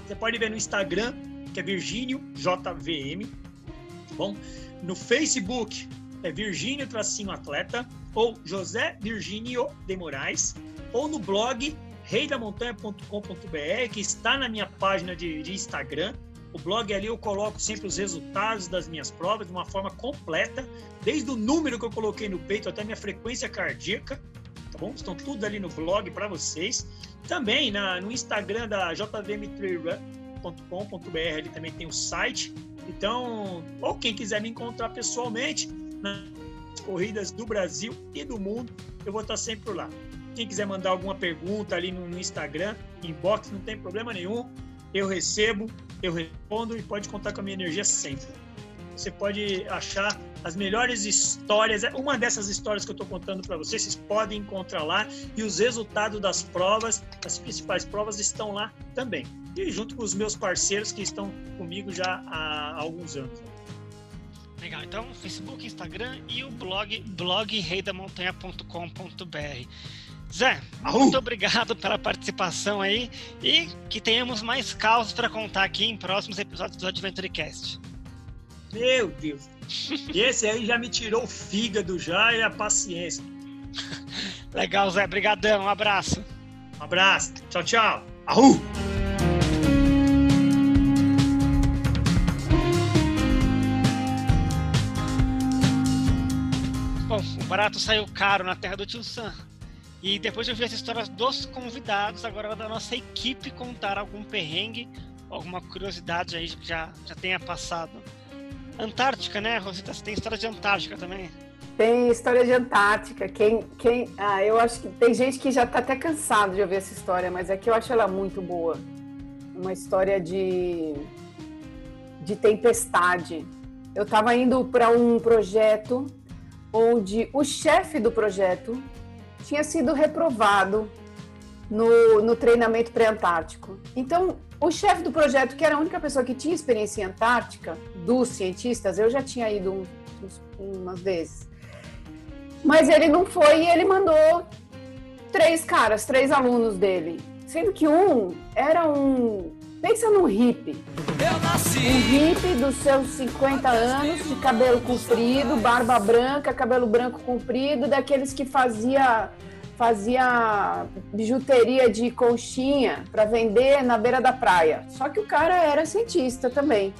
você pode ver no Instagram, que é Virgínio JVM, tá bom? No Facebook é Virgínio Tracinho Atleta ou José Virgínio de Moraes, ou no blog reidamontanha.com.br, que está na minha página de, de Instagram, o blog ali eu coloco sempre os resultados das minhas provas de uma forma completa, desde o número que eu coloquei no peito até minha frequência cardíaca, tá bom? Estão tudo ali no blog para vocês. Também na, no Instagram da jvm3run.com.br ali também tem o site. Então, ou quem quiser me encontrar pessoalmente nas corridas do Brasil e do mundo, eu vou estar sempre por lá. Quem quiser mandar alguma pergunta ali no, no Instagram, inbox, não tem problema nenhum. Eu recebo, eu respondo e pode contar com a minha energia sempre. Você pode achar as melhores histórias. Uma dessas histórias que eu estou contando para vocês, vocês podem encontrar lá. E os resultados das provas, as principais provas, estão lá também. E junto com os meus parceiros que estão comigo já há alguns anos. Legal, então Facebook, Instagram e o blog blogreidamontanha.com.br. Zé, muito obrigado pela participação aí e que tenhamos mais causas para contar aqui em próximos episódios do AdventureCast. Meu Deus. Esse aí já me tirou o fígado já e a paciência. Legal, Zé. Obrigadão. Um abraço. Um abraço. Tchau, tchau. Arru! Barato saiu caro na terra do tio Sam. E depois de ouvir as histórias dos convidados, agora da nossa equipe contar algum perrengue, alguma curiosidade aí que já, já tenha passado. Antártica, né, Rosita? Você tem história de Antártica também? Tem história de Antártica. Quem, quem, ah, eu acho que tem gente que já está até cansado de ouvir essa história, mas é que eu acho ela muito boa. Uma história de, de tempestade. Eu estava indo para um projeto onde o chefe do projeto tinha sido reprovado no, no treinamento pré-antártico. Então, o chefe do projeto, que era a única pessoa que tinha experiência em Antártica, dos cientistas, eu já tinha ido um, umas vezes, mas ele não foi e ele mandou três caras, três alunos dele, sendo que um era um. Pensa num hippie. Um hippie dos seus 50 anos, de cabelo comprido, barba branca, cabelo branco comprido, daqueles que fazia fazia bijuteria de conchinha para vender na beira da praia. Só que o cara era cientista também.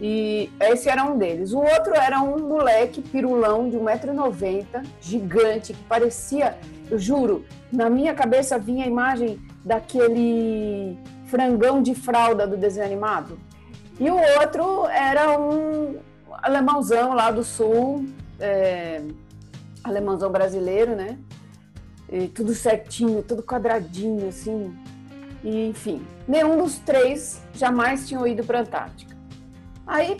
E esse era um deles. O outro era um moleque pirulão de 1,90m, gigante, que parecia, eu juro, na minha cabeça vinha a imagem daquele frangão de fralda do desenho animado. E o outro era um alemãozão lá do sul, é, alemãozão brasileiro, né? E tudo certinho, tudo quadradinho, assim. E, enfim, nenhum dos três jamais tinham ido para a Antártica. Aí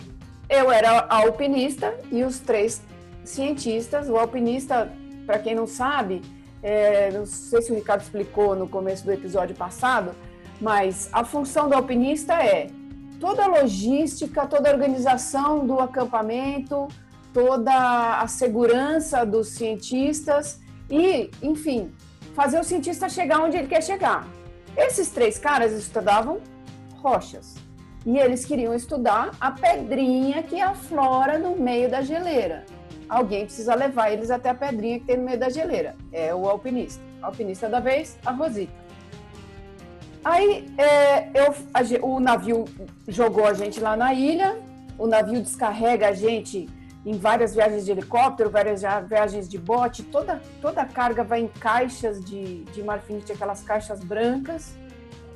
eu era alpinista e os três cientistas. O alpinista, para quem não sabe, é, não sei se o Ricardo explicou no começo do episódio passado, mas a função do alpinista é toda a logística, toda a organização do acampamento, toda a segurança dos cientistas e, enfim, fazer o cientista chegar onde ele quer chegar. Esses três caras estudavam rochas e eles queriam estudar a pedrinha que aflora no meio da geleira. Alguém precisa levar eles até a pedrinha que tem no meio da geleira. É o alpinista. alpinista da vez, a Rosita. Aí é, eu, a, o navio jogou a gente lá na ilha, o navio descarrega a gente em várias viagens de helicóptero, várias viagens de bote, toda, toda a carga vai em caixas de, de marfinite, aquelas caixas brancas.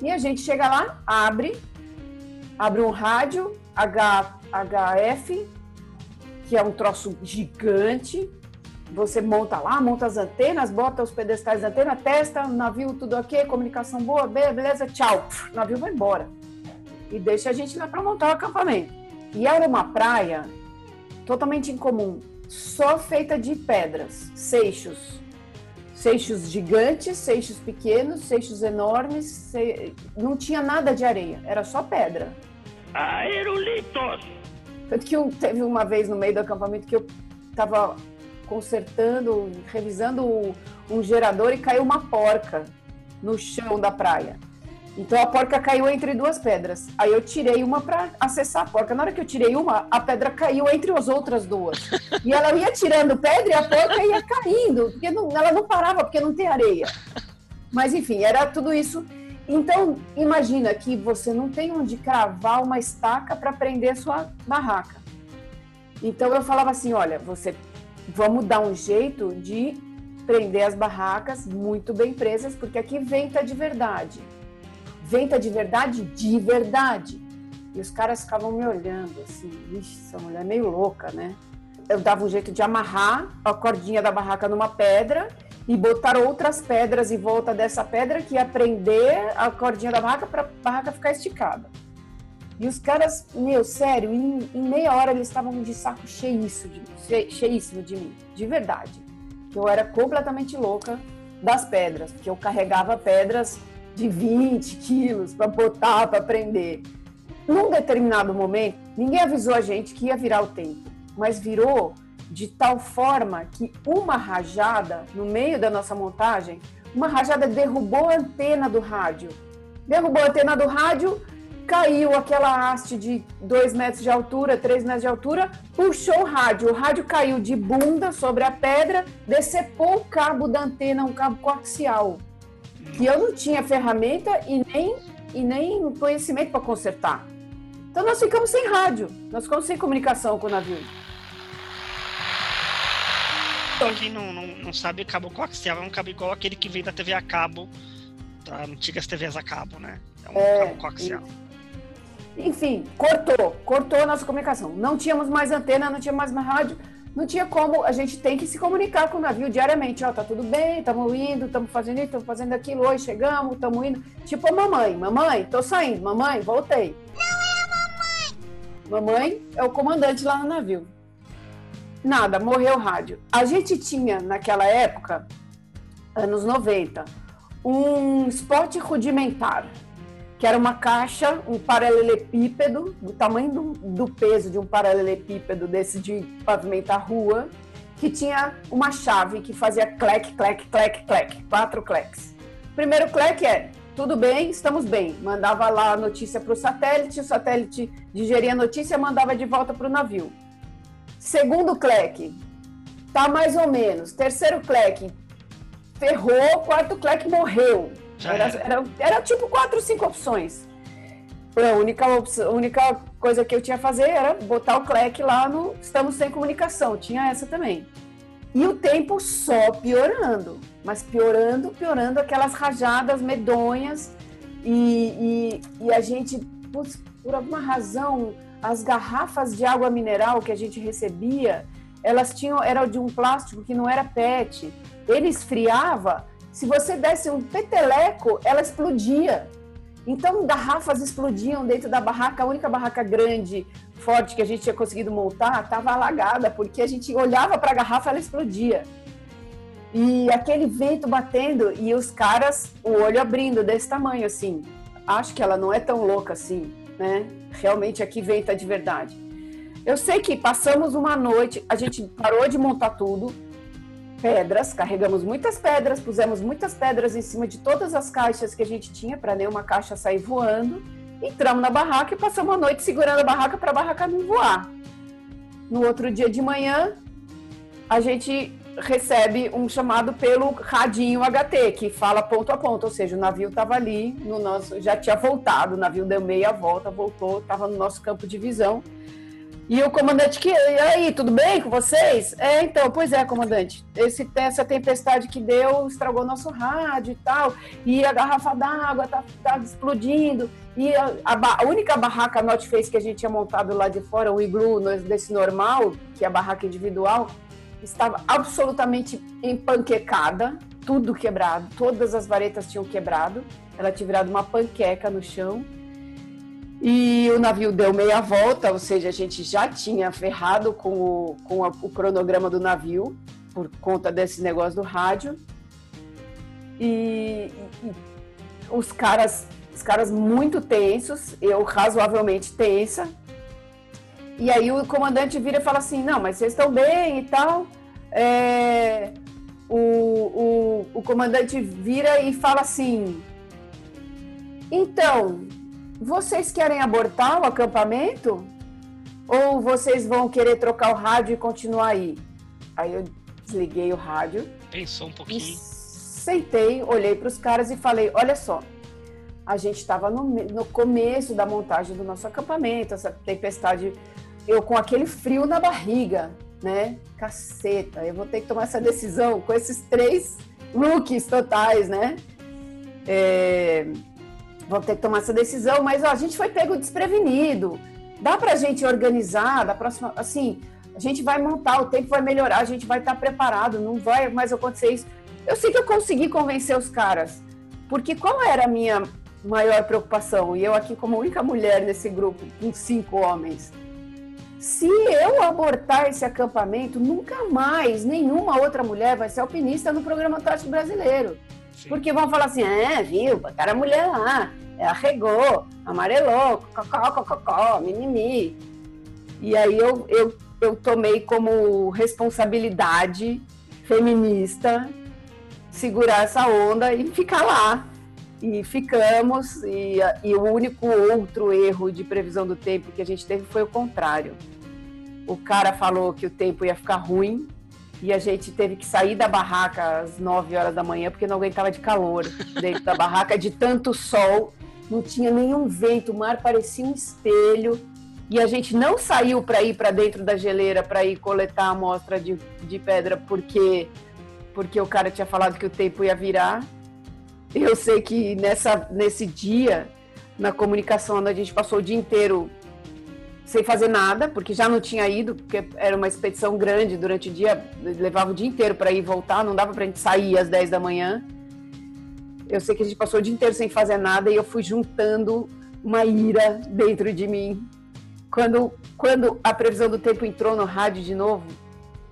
E a gente chega lá, abre, abre um rádio H, HF, que é um troço gigante. Você monta lá, monta as antenas, bota os pedestais da antena, testa, navio tudo ok, comunicação boa, beleza, tchau. O navio vai embora. E deixa a gente lá para montar o acampamento. E era uma praia totalmente incomum, só feita de pedras, seixos. Seixos gigantes, seixos pequenos, seixos enormes, se... não tinha nada de areia, era só pedra. Aerolitos! Tanto que um, teve uma vez no meio do acampamento que eu estava consertando, revisando um gerador e caiu uma porca no chão da praia. Então a porca caiu entre duas pedras. Aí eu tirei uma para acessar a porca. Na hora que eu tirei uma, a pedra caiu entre as outras duas. E ela ia tirando pedra e a porca ia caindo, porque não, ela não parava porque não tem areia. Mas enfim, era tudo isso. Então imagina que você não tem onde cravar uma estaca para prender a sua barraca. Então eu falava assim, olha, você vamos dar um jeito de prender as barracas muito bem presas, porque aqui venta de verdade venta de verdade, de verdade. E os caras ficavam me olhando assim, vixe, essa mulher é meio louca, né? Eu dava um jeito de amarrar a cordinha da barraca numa pedra e botar outras pedras em volta dessa pedra que ia prender a cordinha da barraca para a barraca ficar esticada. E os caras, meu, sério, em, em meia hora eles estavam de saco cheíssimo de, cheíssimo de mim, de verdade. Eu era completamente louca das pedras, porque eu carregava pedras de 20 quilos para botar, para prender. Num determinado momento, ninguém avisou a gente que ia virar o tempo, mas virou de tal forma que uma rajada no meio da nossa montagem, uma rajada derrubou a antena do rádio. Derrubou a antena do rádio, caiu aquela haste de 2 metros de altura, 3 metros de altura, puxou o rádio. O rádio caiu de bunda sobre a pedra, decepou o cabo da antena, um cabo coaxial. Que eu não tinha ferramenta e nem, e nem conhecimento para consertar. Então nós ficamos sem rádio, nós ficamos sem comunicação com o navio. Pra quem não, não, não sabe, cabo coaxial é um cabo igual aquele que vem da TV a cabo, da antigas TVs a cabo, né? É um é, cabo coaxial. Enfim, cortou, cortou a nossa comunicação. Não tínhamos mais antena, não tinha mais rádio, não tinha como, a gente tem que se comunicar com o navio diariamente, ó, tá tudo bem, estamos indo, estamos fazendo isso, estamos fazendo aquilo, hoje chegamos, estamos indo. Tipo a mamãe, mamãe, tô saindo, mamãe, voltei. Não é a mamãe! Mamãe é o comandante lá no navio. Nada, morreu o rádio. A gente tinha, naquela época, anos 90, um spot rudimentar, que era uma caixa, um paralelepípedo, do tamanho do, do peso de um paralelepípedo desse de pavimentar rua, que tinha uma chave que fazia clec, clec, clec, clec, quatro clecs. Primeiro clec é tudo bem, estamos bem. Mandava lá a notícia para o satélite, o satélite digeria a notícia e mandava de volta para o navio. Segundo cleque, tá mais ou menos. Terceiro cleque, ferrou. Quarto cleque, morreu. Era, era, era, tipo quatro, cinco opções. A única, a única coisa que eu tinha a fazer era botar o cleque lá no Estamos Sem Comunicação. Tinha essa também. E o tempo só piorando. Mas piorando, piorando aquelas rajadas medonhas. E, e, e a gente, por alguma razão, as garrafas de água mineral que a gente recebia, elas tinham era de um plástico que não era PET. Ele esfriava, se você desse um peteleco, ela explodia. Então, garrafas explodiam dentro da barraca, a única barraca grande, forte que a gente tinha conseguido montar, estava alagada, porque a gente olhava para a garrafa, ela explodia. E aquele vento batendo e os caras, o olho abrindo desse tamanho assim. Acho que ela não é tão louca assim né? Realmente aqui venta de verdade. Eu sei que passamos uma noite, a gente parou de montar tudo, pedras, carregamos muitas pedras, pusemos muitas pedras em cima de todas as caixas que a gente tinha para nenhuma caixa sair voando. Entramos na barraca e passamos a noite segurando a barraca para a barraca não voar. No outro dia de manhã, a gente recebe um chamado pelo radinho HT, que fala ponto a ponto, ou seja, o navio estava ali, no nosso, já tinha voltado, o navio deu meia volta, voltou, estava no nosso campo de visão. E o comandante que, e aí, tudo bem com vocês? É, então, pois é, comandante, esse, essa tempestade que deu estragou nosso rádio e tal, e a garrafa d'água tá, tá explodindo, e a, a, a, única barraca Not Face que a gente tinha montado lá de fora, o iglu desse normal, que é a barraca individual, estava absolutamente empanquecada, tudo quebrado, todas as varetas tinham quebrado, ela tinha virado uma panqueca no chão. E o navio deu meia volta, ou seja, a gente já tinha ferrado com o, com a, o cronograma do navio, por conta desse negócio do rádio. E, e os caras, os caras muito tensos, eu razoavelmente tensa, e aí o comandante vira e fala assim, não, mas vocês estão bem e tal. É, o, o, o comandante vira e fala assim, então, vocês querem abortar o acampamento? Ou vocês vão querer trocar o rádio e continuar aí? Aí eu desliguei o rádio. Pensou um pouquinho. Sentei, olhei para os caras e falei: olha só, a gente estava no, no começo da montagem do nosso acampamento, essa tempestade eu com aquele frio na barriga, né? Caceta, eu vou ter que tomar essa decisão com esses três rookies totais, né? É, vou ter que tomar essa decisão, mas ó, a gente foi pego desprevenido. Dá pra gente organizar da próxima, assim, a gente vai montar, o tempo vai melhorar, a gente vai estar preparado, não vai mais acontecer isso. Eu sei que eu consegui convencer os caras. Porque qual era a minha maior preocupação? E eu aqui como única mulher nesse grupo, com cinco homens. Se eu abortar esse acampamento, nunca mais nenhuma outra mulher vai ser alpinista no programa Antártico Brasileiro. Porque vão falar assim, é, viu, botaram a mulher lá, é, arregou, amarelou, cocó, cocó, mimimi. E aí eu, eu, eu tomei como responsabilidade feminista segurar essa onda e ficar lá. E ficamos, e, e o único outro erro de previsão do tempo que a gente teve foi o contrário. O cara falou que o tempo ia ficar ruim, e a gente teve que sair da barraca às 9 horas da manhã porque não aguentava de calor dentro da barraca, de tanto sol, não tinha nenhum vento, o mar parecia um espelho. E a gente não saiu para ir para dentro da geleira para ir coletar a amostra de, de pedra porque porque o cara tinha falado que o tempo ia virar. Eu sei que nessa nesse dia na comunicação a gente passou o dia inteiro sem fazer nada, porque já não tinha ido, porque era uma expedição grande durante o dia, levava o dia inteiro para ir e voltar, não dava para a gente sair às 10 da manhã. Eu sei que a gente passou o dia inteiro sem fazer nada e eu fui juntando uma ira dentro de mim. Quando, quando a previsão do tempo entrou no rádio de novo,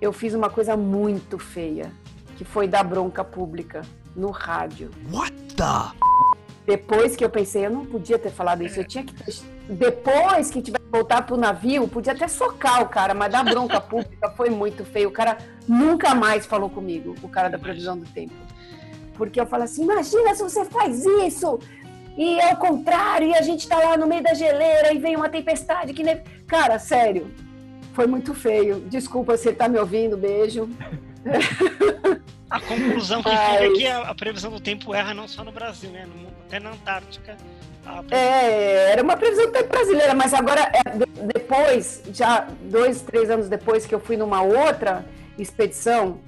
eu fiz uma coisa muito feia, que foi dar bronca pública no rádio. What the? Depois que eu pensei, eu não podia ter falado isso, eu tinha que ter... Depois que tiver que voltar pro navio, podia até socar o cara, mas dar bronca pública foi muito feio. O cara nunca mais falou comigo, o cara da previsão do tempo. Porque eu falo assim, imagina se você faz isso! E é o contrário, e a gente tá lá no meio da geleira e vem uma tempestade que... Cara, sério, foi muito feio. Desculpa se você tá me ouvindo, beijo. A conclusão que Mas- fica é que a, a previsão do tempo erra não só no Brasil, né? No mundo, até na Antártica. É, era uma previsão brasileira, mas agora, é, de- depois, já dois, três anos depois que eu fui numa outra expedição,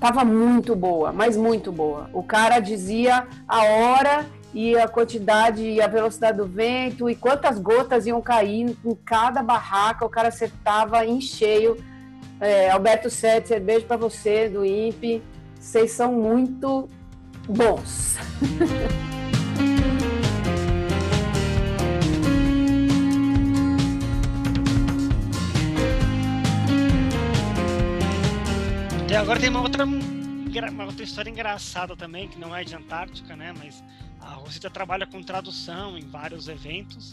tava muito boa, mas muito boa. O cara dizia a hora e a quantidade e a velocidade do vento e quantas gotas iam cair em cada barraca, o cara acertava em cheio. É, Alberto Setzer, beijo pra você, do INPE. Vocês são muito bons. E agora tem uma outra, uma outra história engraçada também, que não é de Antártica, né? Mas a Rosita trabalha com tradução em vários eventos.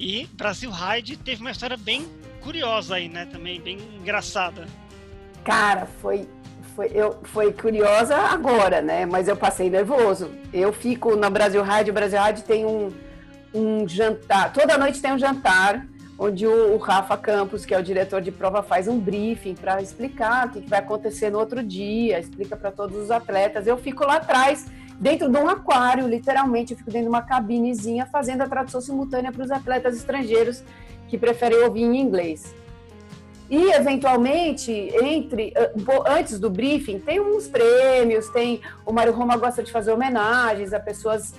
E Brasil Ride teve uma história bem curiosa aí, né? Também bem engraçada. Cara, foi, foi, eu, foi curiosa agora, né? Mas eu passei nervoso. Eu fico na Brasil. O Brasil Rádio tem um, um jantar. Toda noite tem um jantar onde o, Rafa Campos, que é o diretor de prova, faz um briefing para explicar o que, vai acontecer no outro dia, explica para todos os atletas. Eu fico lá atrás, dentro de um aquário, literalmente, eu fico dentro de uma cabinezinha fazendo a tradução simultânea para os atletas estrangeiros que preferem ouvir em inglês. E, eventualmente, entre antes do briefing, tem uns prêmios, tem o Mário Roma gosta de fazer homenagens a pessoas,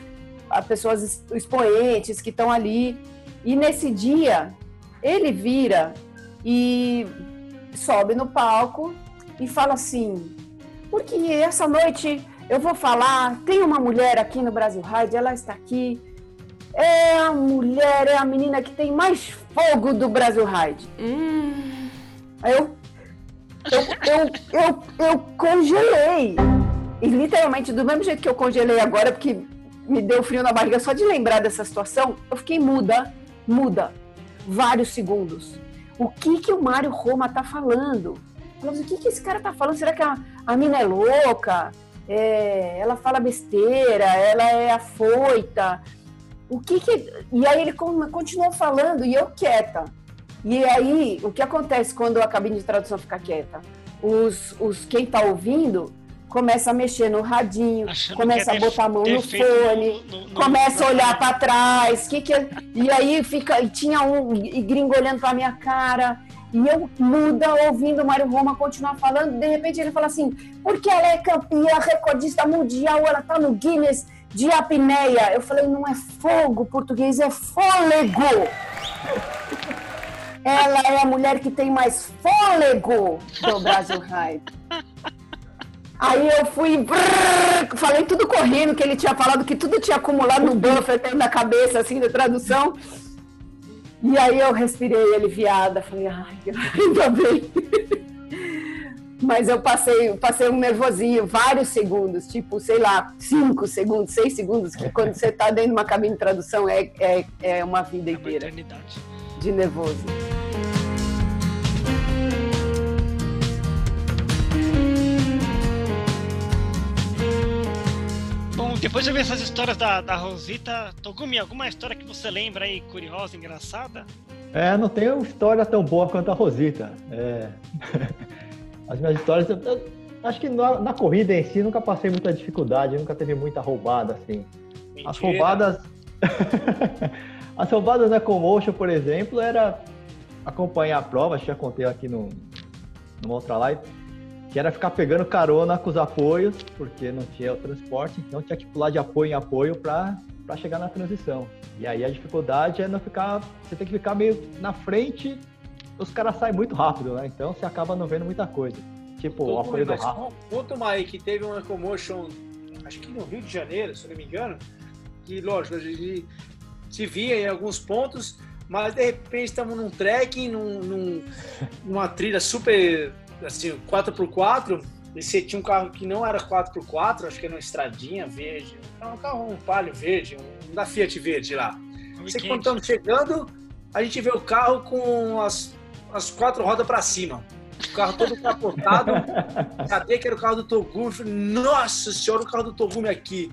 a pessoas ex- expoentes que estão ali. E nesse dia, ele vira e sobe no palco e fala assim: porque essa noite eu vou falar, tem uma mulher aqui no Brasil Ride, ela está aqui. É a mulher, é a menina que tem mais fogo do Brasil Ride. Aí eu, eu, eu, eu, eu congelei. E literalmente, do mesmo jeito que eu congelei agora, porque me deu frio na barriga só de lembrar dessa situação, eu fiquei muda, muda, vários segundos. O que que o Mário Roma tá falando? O que que esse cara tá falando? Será que a, a mina é louca? É, ela fala besteira? Ela é afoita? O que que... E aí ele con- continuou falando e eu quieta. E aí, o que acontece quando a cabine de tradução fica quieta? Os, os quem tá ouvindo começa a mexer no radinho, Achando começa que a é botar a mão no fone, no- no- no- começa a olhar para trás, que que é- e aí fica, e tinha um e gringo olhando para minha cara, e eu muda ouvindo o Mário Roma continuar falando, de repente ele fala assim, porque ela é campeã, recordista mundial, ela tá no Guinness de apneia. Eu falei, não é fogo, português é fôlego. Ela é a mulher que tem mais fôlego do Brasil Ride. Aí eu fui, brrr, falei tudo correndo, que ele tinha falado que tudo tinha acumulado no buffer dentro da cabeça, assim, da tradução. E aí eu respirei aliviada, falei, ai, ainda bem. Mas eu passei, passei um nervosinho, vários segundos, tipo, sei lá, cinco segundos, seis segundos, que quando você está dentro de uma cabine de tradução é, é, é uma vida É uma inteira eternidade. de nervoso. Depois de ver essas histórias da, da Rosita, Togumi, alguma história que você lembra aí, curiosa, engraçada? É, não tenho história tão boa quanto a Rosita. É. As minhas histórias, eu- acho que na, na corrida em si nunca passei muita dificuldade, nunca teve muita roubada assim. As Mentira. roubadas. As roubadas na Comotion, por exemplo, era acompanhar a prova, acho que já contei aqui no, numa outra live, que era ficar pegando carona com os apoios, porque não tinha o transporte, então tinha que pular de apoio em apoio para chegar na transição. E aí a dificuldade é não ficar. Você tem que ficar meio na frente, os caras saem muito rápido, né? Então você acaba não vendo muita coisa. Tipo, o apoio do Rafa. Conta uma aí que teve uma commotion, acho que no Rio de Janeiro, se não me engano, que lógico, a gente se via em alguns pontos, mas de repente estamos num trekking, num, num- numa trilha super, assim, 4x4, e você tinha um carro que não era 4x4, acho que era uma estradinha verde, era um carro, um palio verde, um da Fiat verde lá. Weekend. quando estamos chegando, a gente vê o carro com as, as quatro rodas para cima. O carro todo capotado. Cadê que era o carro do Togumi? Falei, Nossa senhora, o carro do Togumi aqui.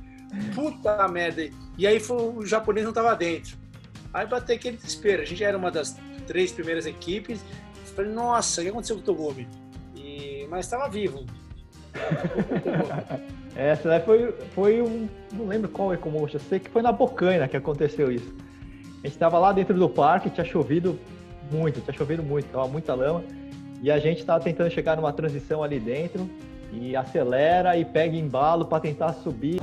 Puta merda. E aí foi, o japonês não tava dentro. Aí bateu aquele desespero. A gente era uma das três primeiras equipes. Falei, nossa, o que aconteceu com o Togumi? Mas estava vivo. Essa daí foi, foi um. Não lembro qual é como sei que foi na Bocaina que aconteceu isso. A gente tava lá dentro do parque, tinha chovido muito, tinha chovido muito, tava muita lama. E a gente tava tentando chegar numa transição ali dentro e acelera e pega embalo para tentar subir.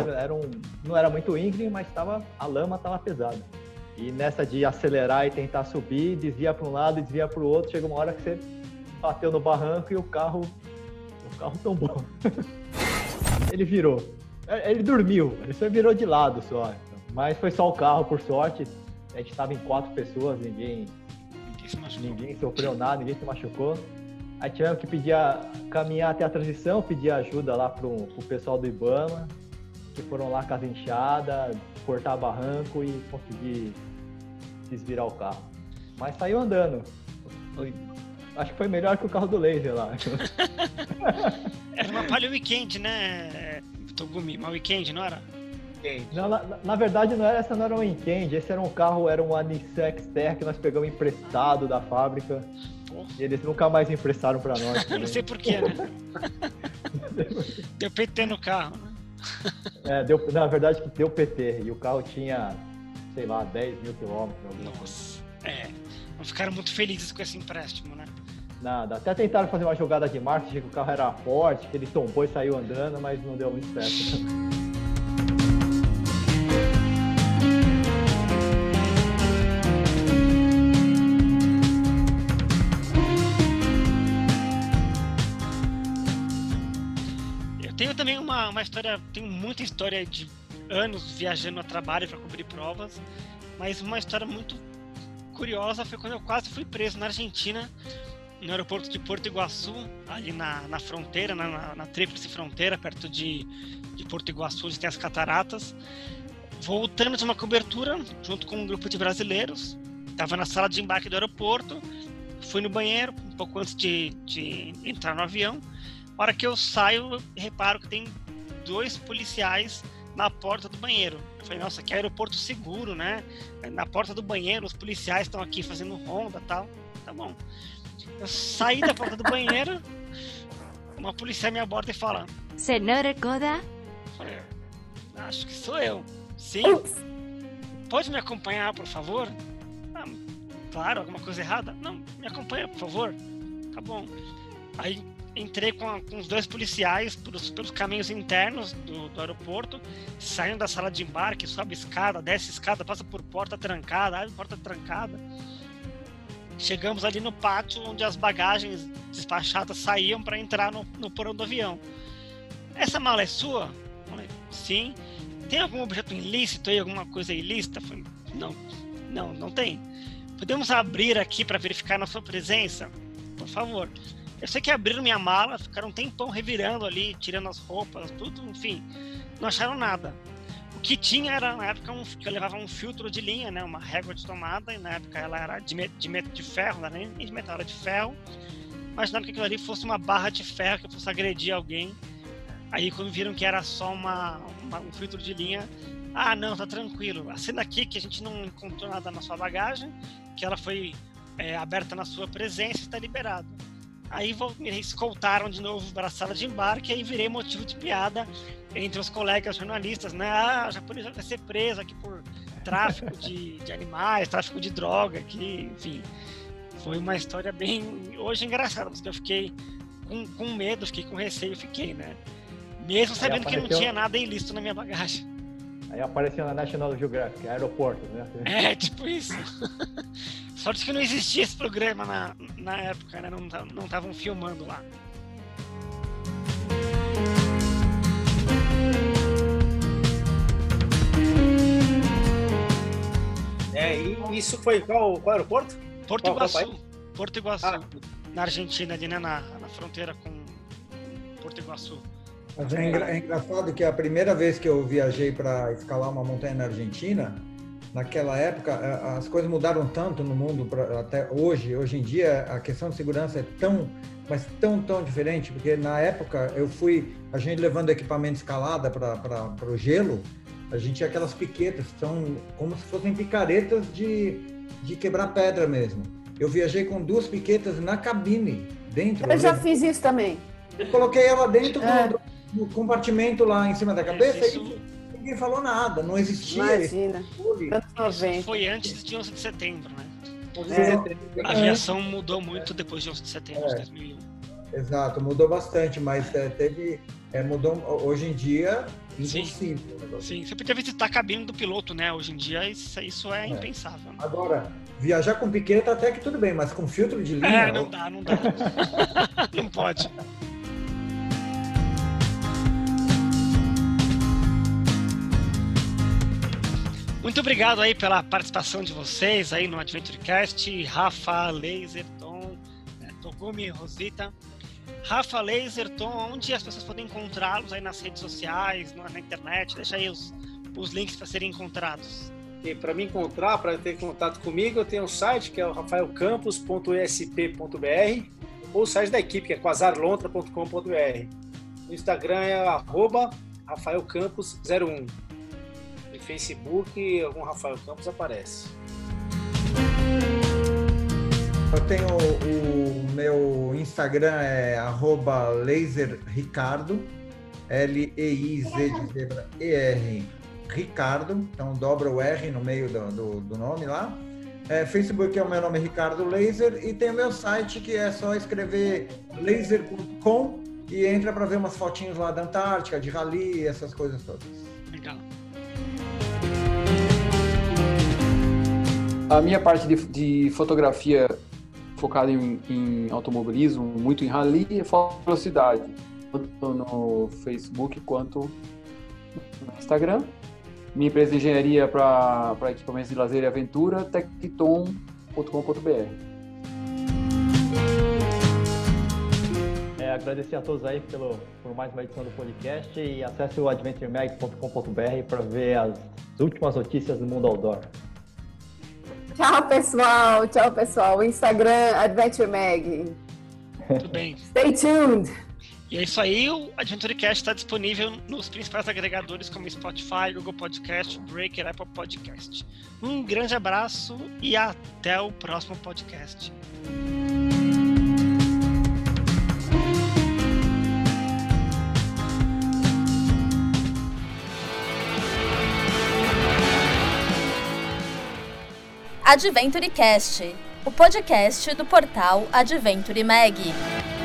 Era, era um, não era muito íngreme, mas tava, a lama tava pesada. E nessa de acelerar e tentar subir, desvia para um lado desvia para o outro, chega uma hora que você bateu no barranco e o carro o carro tombou. ele virou. É, Ele dormiu, ele só virou de lado só. Mas foi só o carro, por sorte. A gente estava em quatro pessoas, ninguém, Ninguém se machucou. ninguém sofreu nada, ninguém se machucou. Aí tivemos que pedir a, caminhar até a transição, pedir ajuda lá pro, pro pessoal do Ibama, que foram lá casa inchada, cortar barranco e conseguir desvirar o carro. Mas saiu andando. Acho que foi melhor que o carro do laser lá. Era uma palha weekend, né? Togumi, uma weekend, não era? Não, na, na- verdade, não era, essa não era um Weekend, esse era um carro, era um Nissan Xterra que nós pegamos emprestado da fábrica. Pô. E eles nunca mais emprestaram pra nós. Eu não sei porquê, né? Deu PT no carro, né? É, deu, na verdade, que deu PT. E o carro tinha, sei lá, 10 mil quilômetros. coisa. Nossa. É. Não ficaram muito felizes com esse empréstimo, né? Nada. Até tentaram fazer uma jogada de marketing, que o carro era forte, que ele tombou e saiu andando, mas não deu muito certo. Eu tenho também uma, uma história, tenho muita história de anos viajando a trabalho para cobrir provas, mas uma história muito curiosa foi quando eu quase fui preso na Argentina, no aeroporto de Porto Iguaçu, ali na, na fronteira, na, na, na tríplice fronteira, perto de, de Porto Iguaçu, onde tem as cataratas. Voltando de uma cobertura, junto com um grupo de brasileiros, estava na sala de embarque do aeroporto, fui no banheiro, um pouco antes de, de entrar no avião. A hora que eu saio, eu reparo que tem dois policiais na porta do banheiro. Eu falei, nossa, é aeroporto seguro, né? Na porta do banheiro, os policiais estão aqui fazendo ronda tal. Tá bom. Eu saí da porta do banheiro, uma policial me aborda e fala: Senhor Koda, falei, Acho que sou eu. Sim. Pode me acompanhar, por favor? "Ah, claro, alguma coisa errada? Não, me acompanha, por favor. Tá bom. Aí entrei com, a- com os dois policiais pelos, pelos caminhos internos do, do aeroporto, saindo da sala de embarque, sobe escada, desce escada, passa por porta trancada, abre porta trancada. Chegamos ali no pátio onde as bagagens despachadas saíam para entrar no, no porão do avião. Essa mala é sua? Falei, Sim. Tem algum objeto ilícito aí, alguma coisa ilícita? Falei, não, não, não tem. Podemos abrir aqui para verificar na sua presença? Por favor. Eu sei que abriram minha mala, ficaram um tempão revirando ali, tirando as roupas, tudo, enfim. Não acharam nada. O que tinha era, na época, um, que eu levava um filtro de linha, né? Uma régua de tomada, e na época ela era de, de, de ferro, não era nem de metal, era de ferro. Imaginando que aquilo ali fosse uma barra de ferro, que eu fosse agredir alguém. Aí quando viram que era só uma, uma, um filtro de linha, ah não, tá tranquilo. Assina aqui que a gente não encontrou nada na sua bagagem, que ela foi é, aberta na sua presença e está liberado. Aí me escoltaram de novo para a sala de embarque e aí virei motivo de piada entre os colegas jornalistas, né? Ah, a japonesa vai ser presa aqui por tráfico de, de animais, tráfico de droga, aqui, enfim. Foi uma história bem, hoje engraçada, porque eu fiquei com, com medo, fiquei com receio, fiquei, né? Mesmo sabendo apareceu... que não tinha nada ilícito na minha bagagem. Aí apareceu na National Geographic, aeroporto, né? É, tipo isso. Sorte que não existia esse programa na, na época, né? Não estavam filmando lá. É, e isso foi qual, qual aeroporto? Porto qual, Iguaçu. Qual Porto Iguaçu. Ah. Na Argentina, ali, né? Na, na fronteira com Porto Iguaçu. Mas é, engra é engraçado que a primeira vez que eu viajei para escalar uma montanha na Argentina, naquela época as coisas mudaram tanto no mundo pra, até hoje. Hoje em dia a questão de segurança é tão, mas tão tão diferente porque na época eu fui a gente levando equipamento escalada para o gelo, a gente tinha aquelas piquetas são como se fossem picaretas de, de quebrar pedra mesmo. Eu viajei com duas piquetas na cabine dentro. Eu já fiz isso também. Eu coloquei ela dentro é. do, no compartimento lá em cima da cabeça isso. e ninguém falou nada, não existia. Imagina, Foi antes de 11 de setembro, né? É, a aviação mudou muito depois de 11 de setembro é. de 2001. Exato, mudou bastante, mas é, teve. É, mudou hoje em dia impossível. Sim, sim, você podia visitar a cabine do piloto, né? Hoje em dia isso, isso é, é. impensável. Né? Agora, viajar com piqueta até que tudo bem, mas com filtro de linha. É, não dá, não dá. não pode. Muito obrigado aí pela participação de vocês aí no AdventureCast, Rafa, Laserton, né, Togumi, Rosita. Rafa, Laserton, onde as pessoas podem encontrá-los aí nas redes sociais, na, internet? Deixa aí os, os links para serem encontrados. Para me encontrar, para ter contato comigo, eu tenho um site que é o rafaelcampos.esp.br ou o site da equipe, que é quasarlontra.com.br. O Instagram é arroba rafaelcampos01. Facebook, algum Rafael Campos aparece. Eu tenho o meu Instagram é arroba laserricardo, L-E-I-Z de zebra E-R Ricardo, então dobra o R no meio do, do, do nome lá. É, Facebook é o meu nome Ricardo Laser e tem o meu site que é só escrever laser.com e entra para ver umas fotinhos lá da Antártica, de rally, essas coisas todas. Legal. A minha parte de, de fotografia focada em, em, automobilismo, muito em rally e foto velocidade, tanto no Facebook quanto no Instagram. Minha empresa de engenharia para equipamentos de lazer e aventura, tecton.com.br. É, agradecer a todos aí pelo, por mais uma edição do podcast e acesse o adventuremag.com.br para ver as últimas notícias do mundo outdoor. Tchau, pessoal. Tchau, pessoal. Instagram Adventure Mag. Tudo bem. Stay tuned. E é isso aí, o AdventureCast está disponível nos principais agregadores como Spotify, Google Podcast, Breaker, Apple Podcast. Um grande abraço e até o próximo podcast. AdventureCast, o podcast do portal Adventure Mag.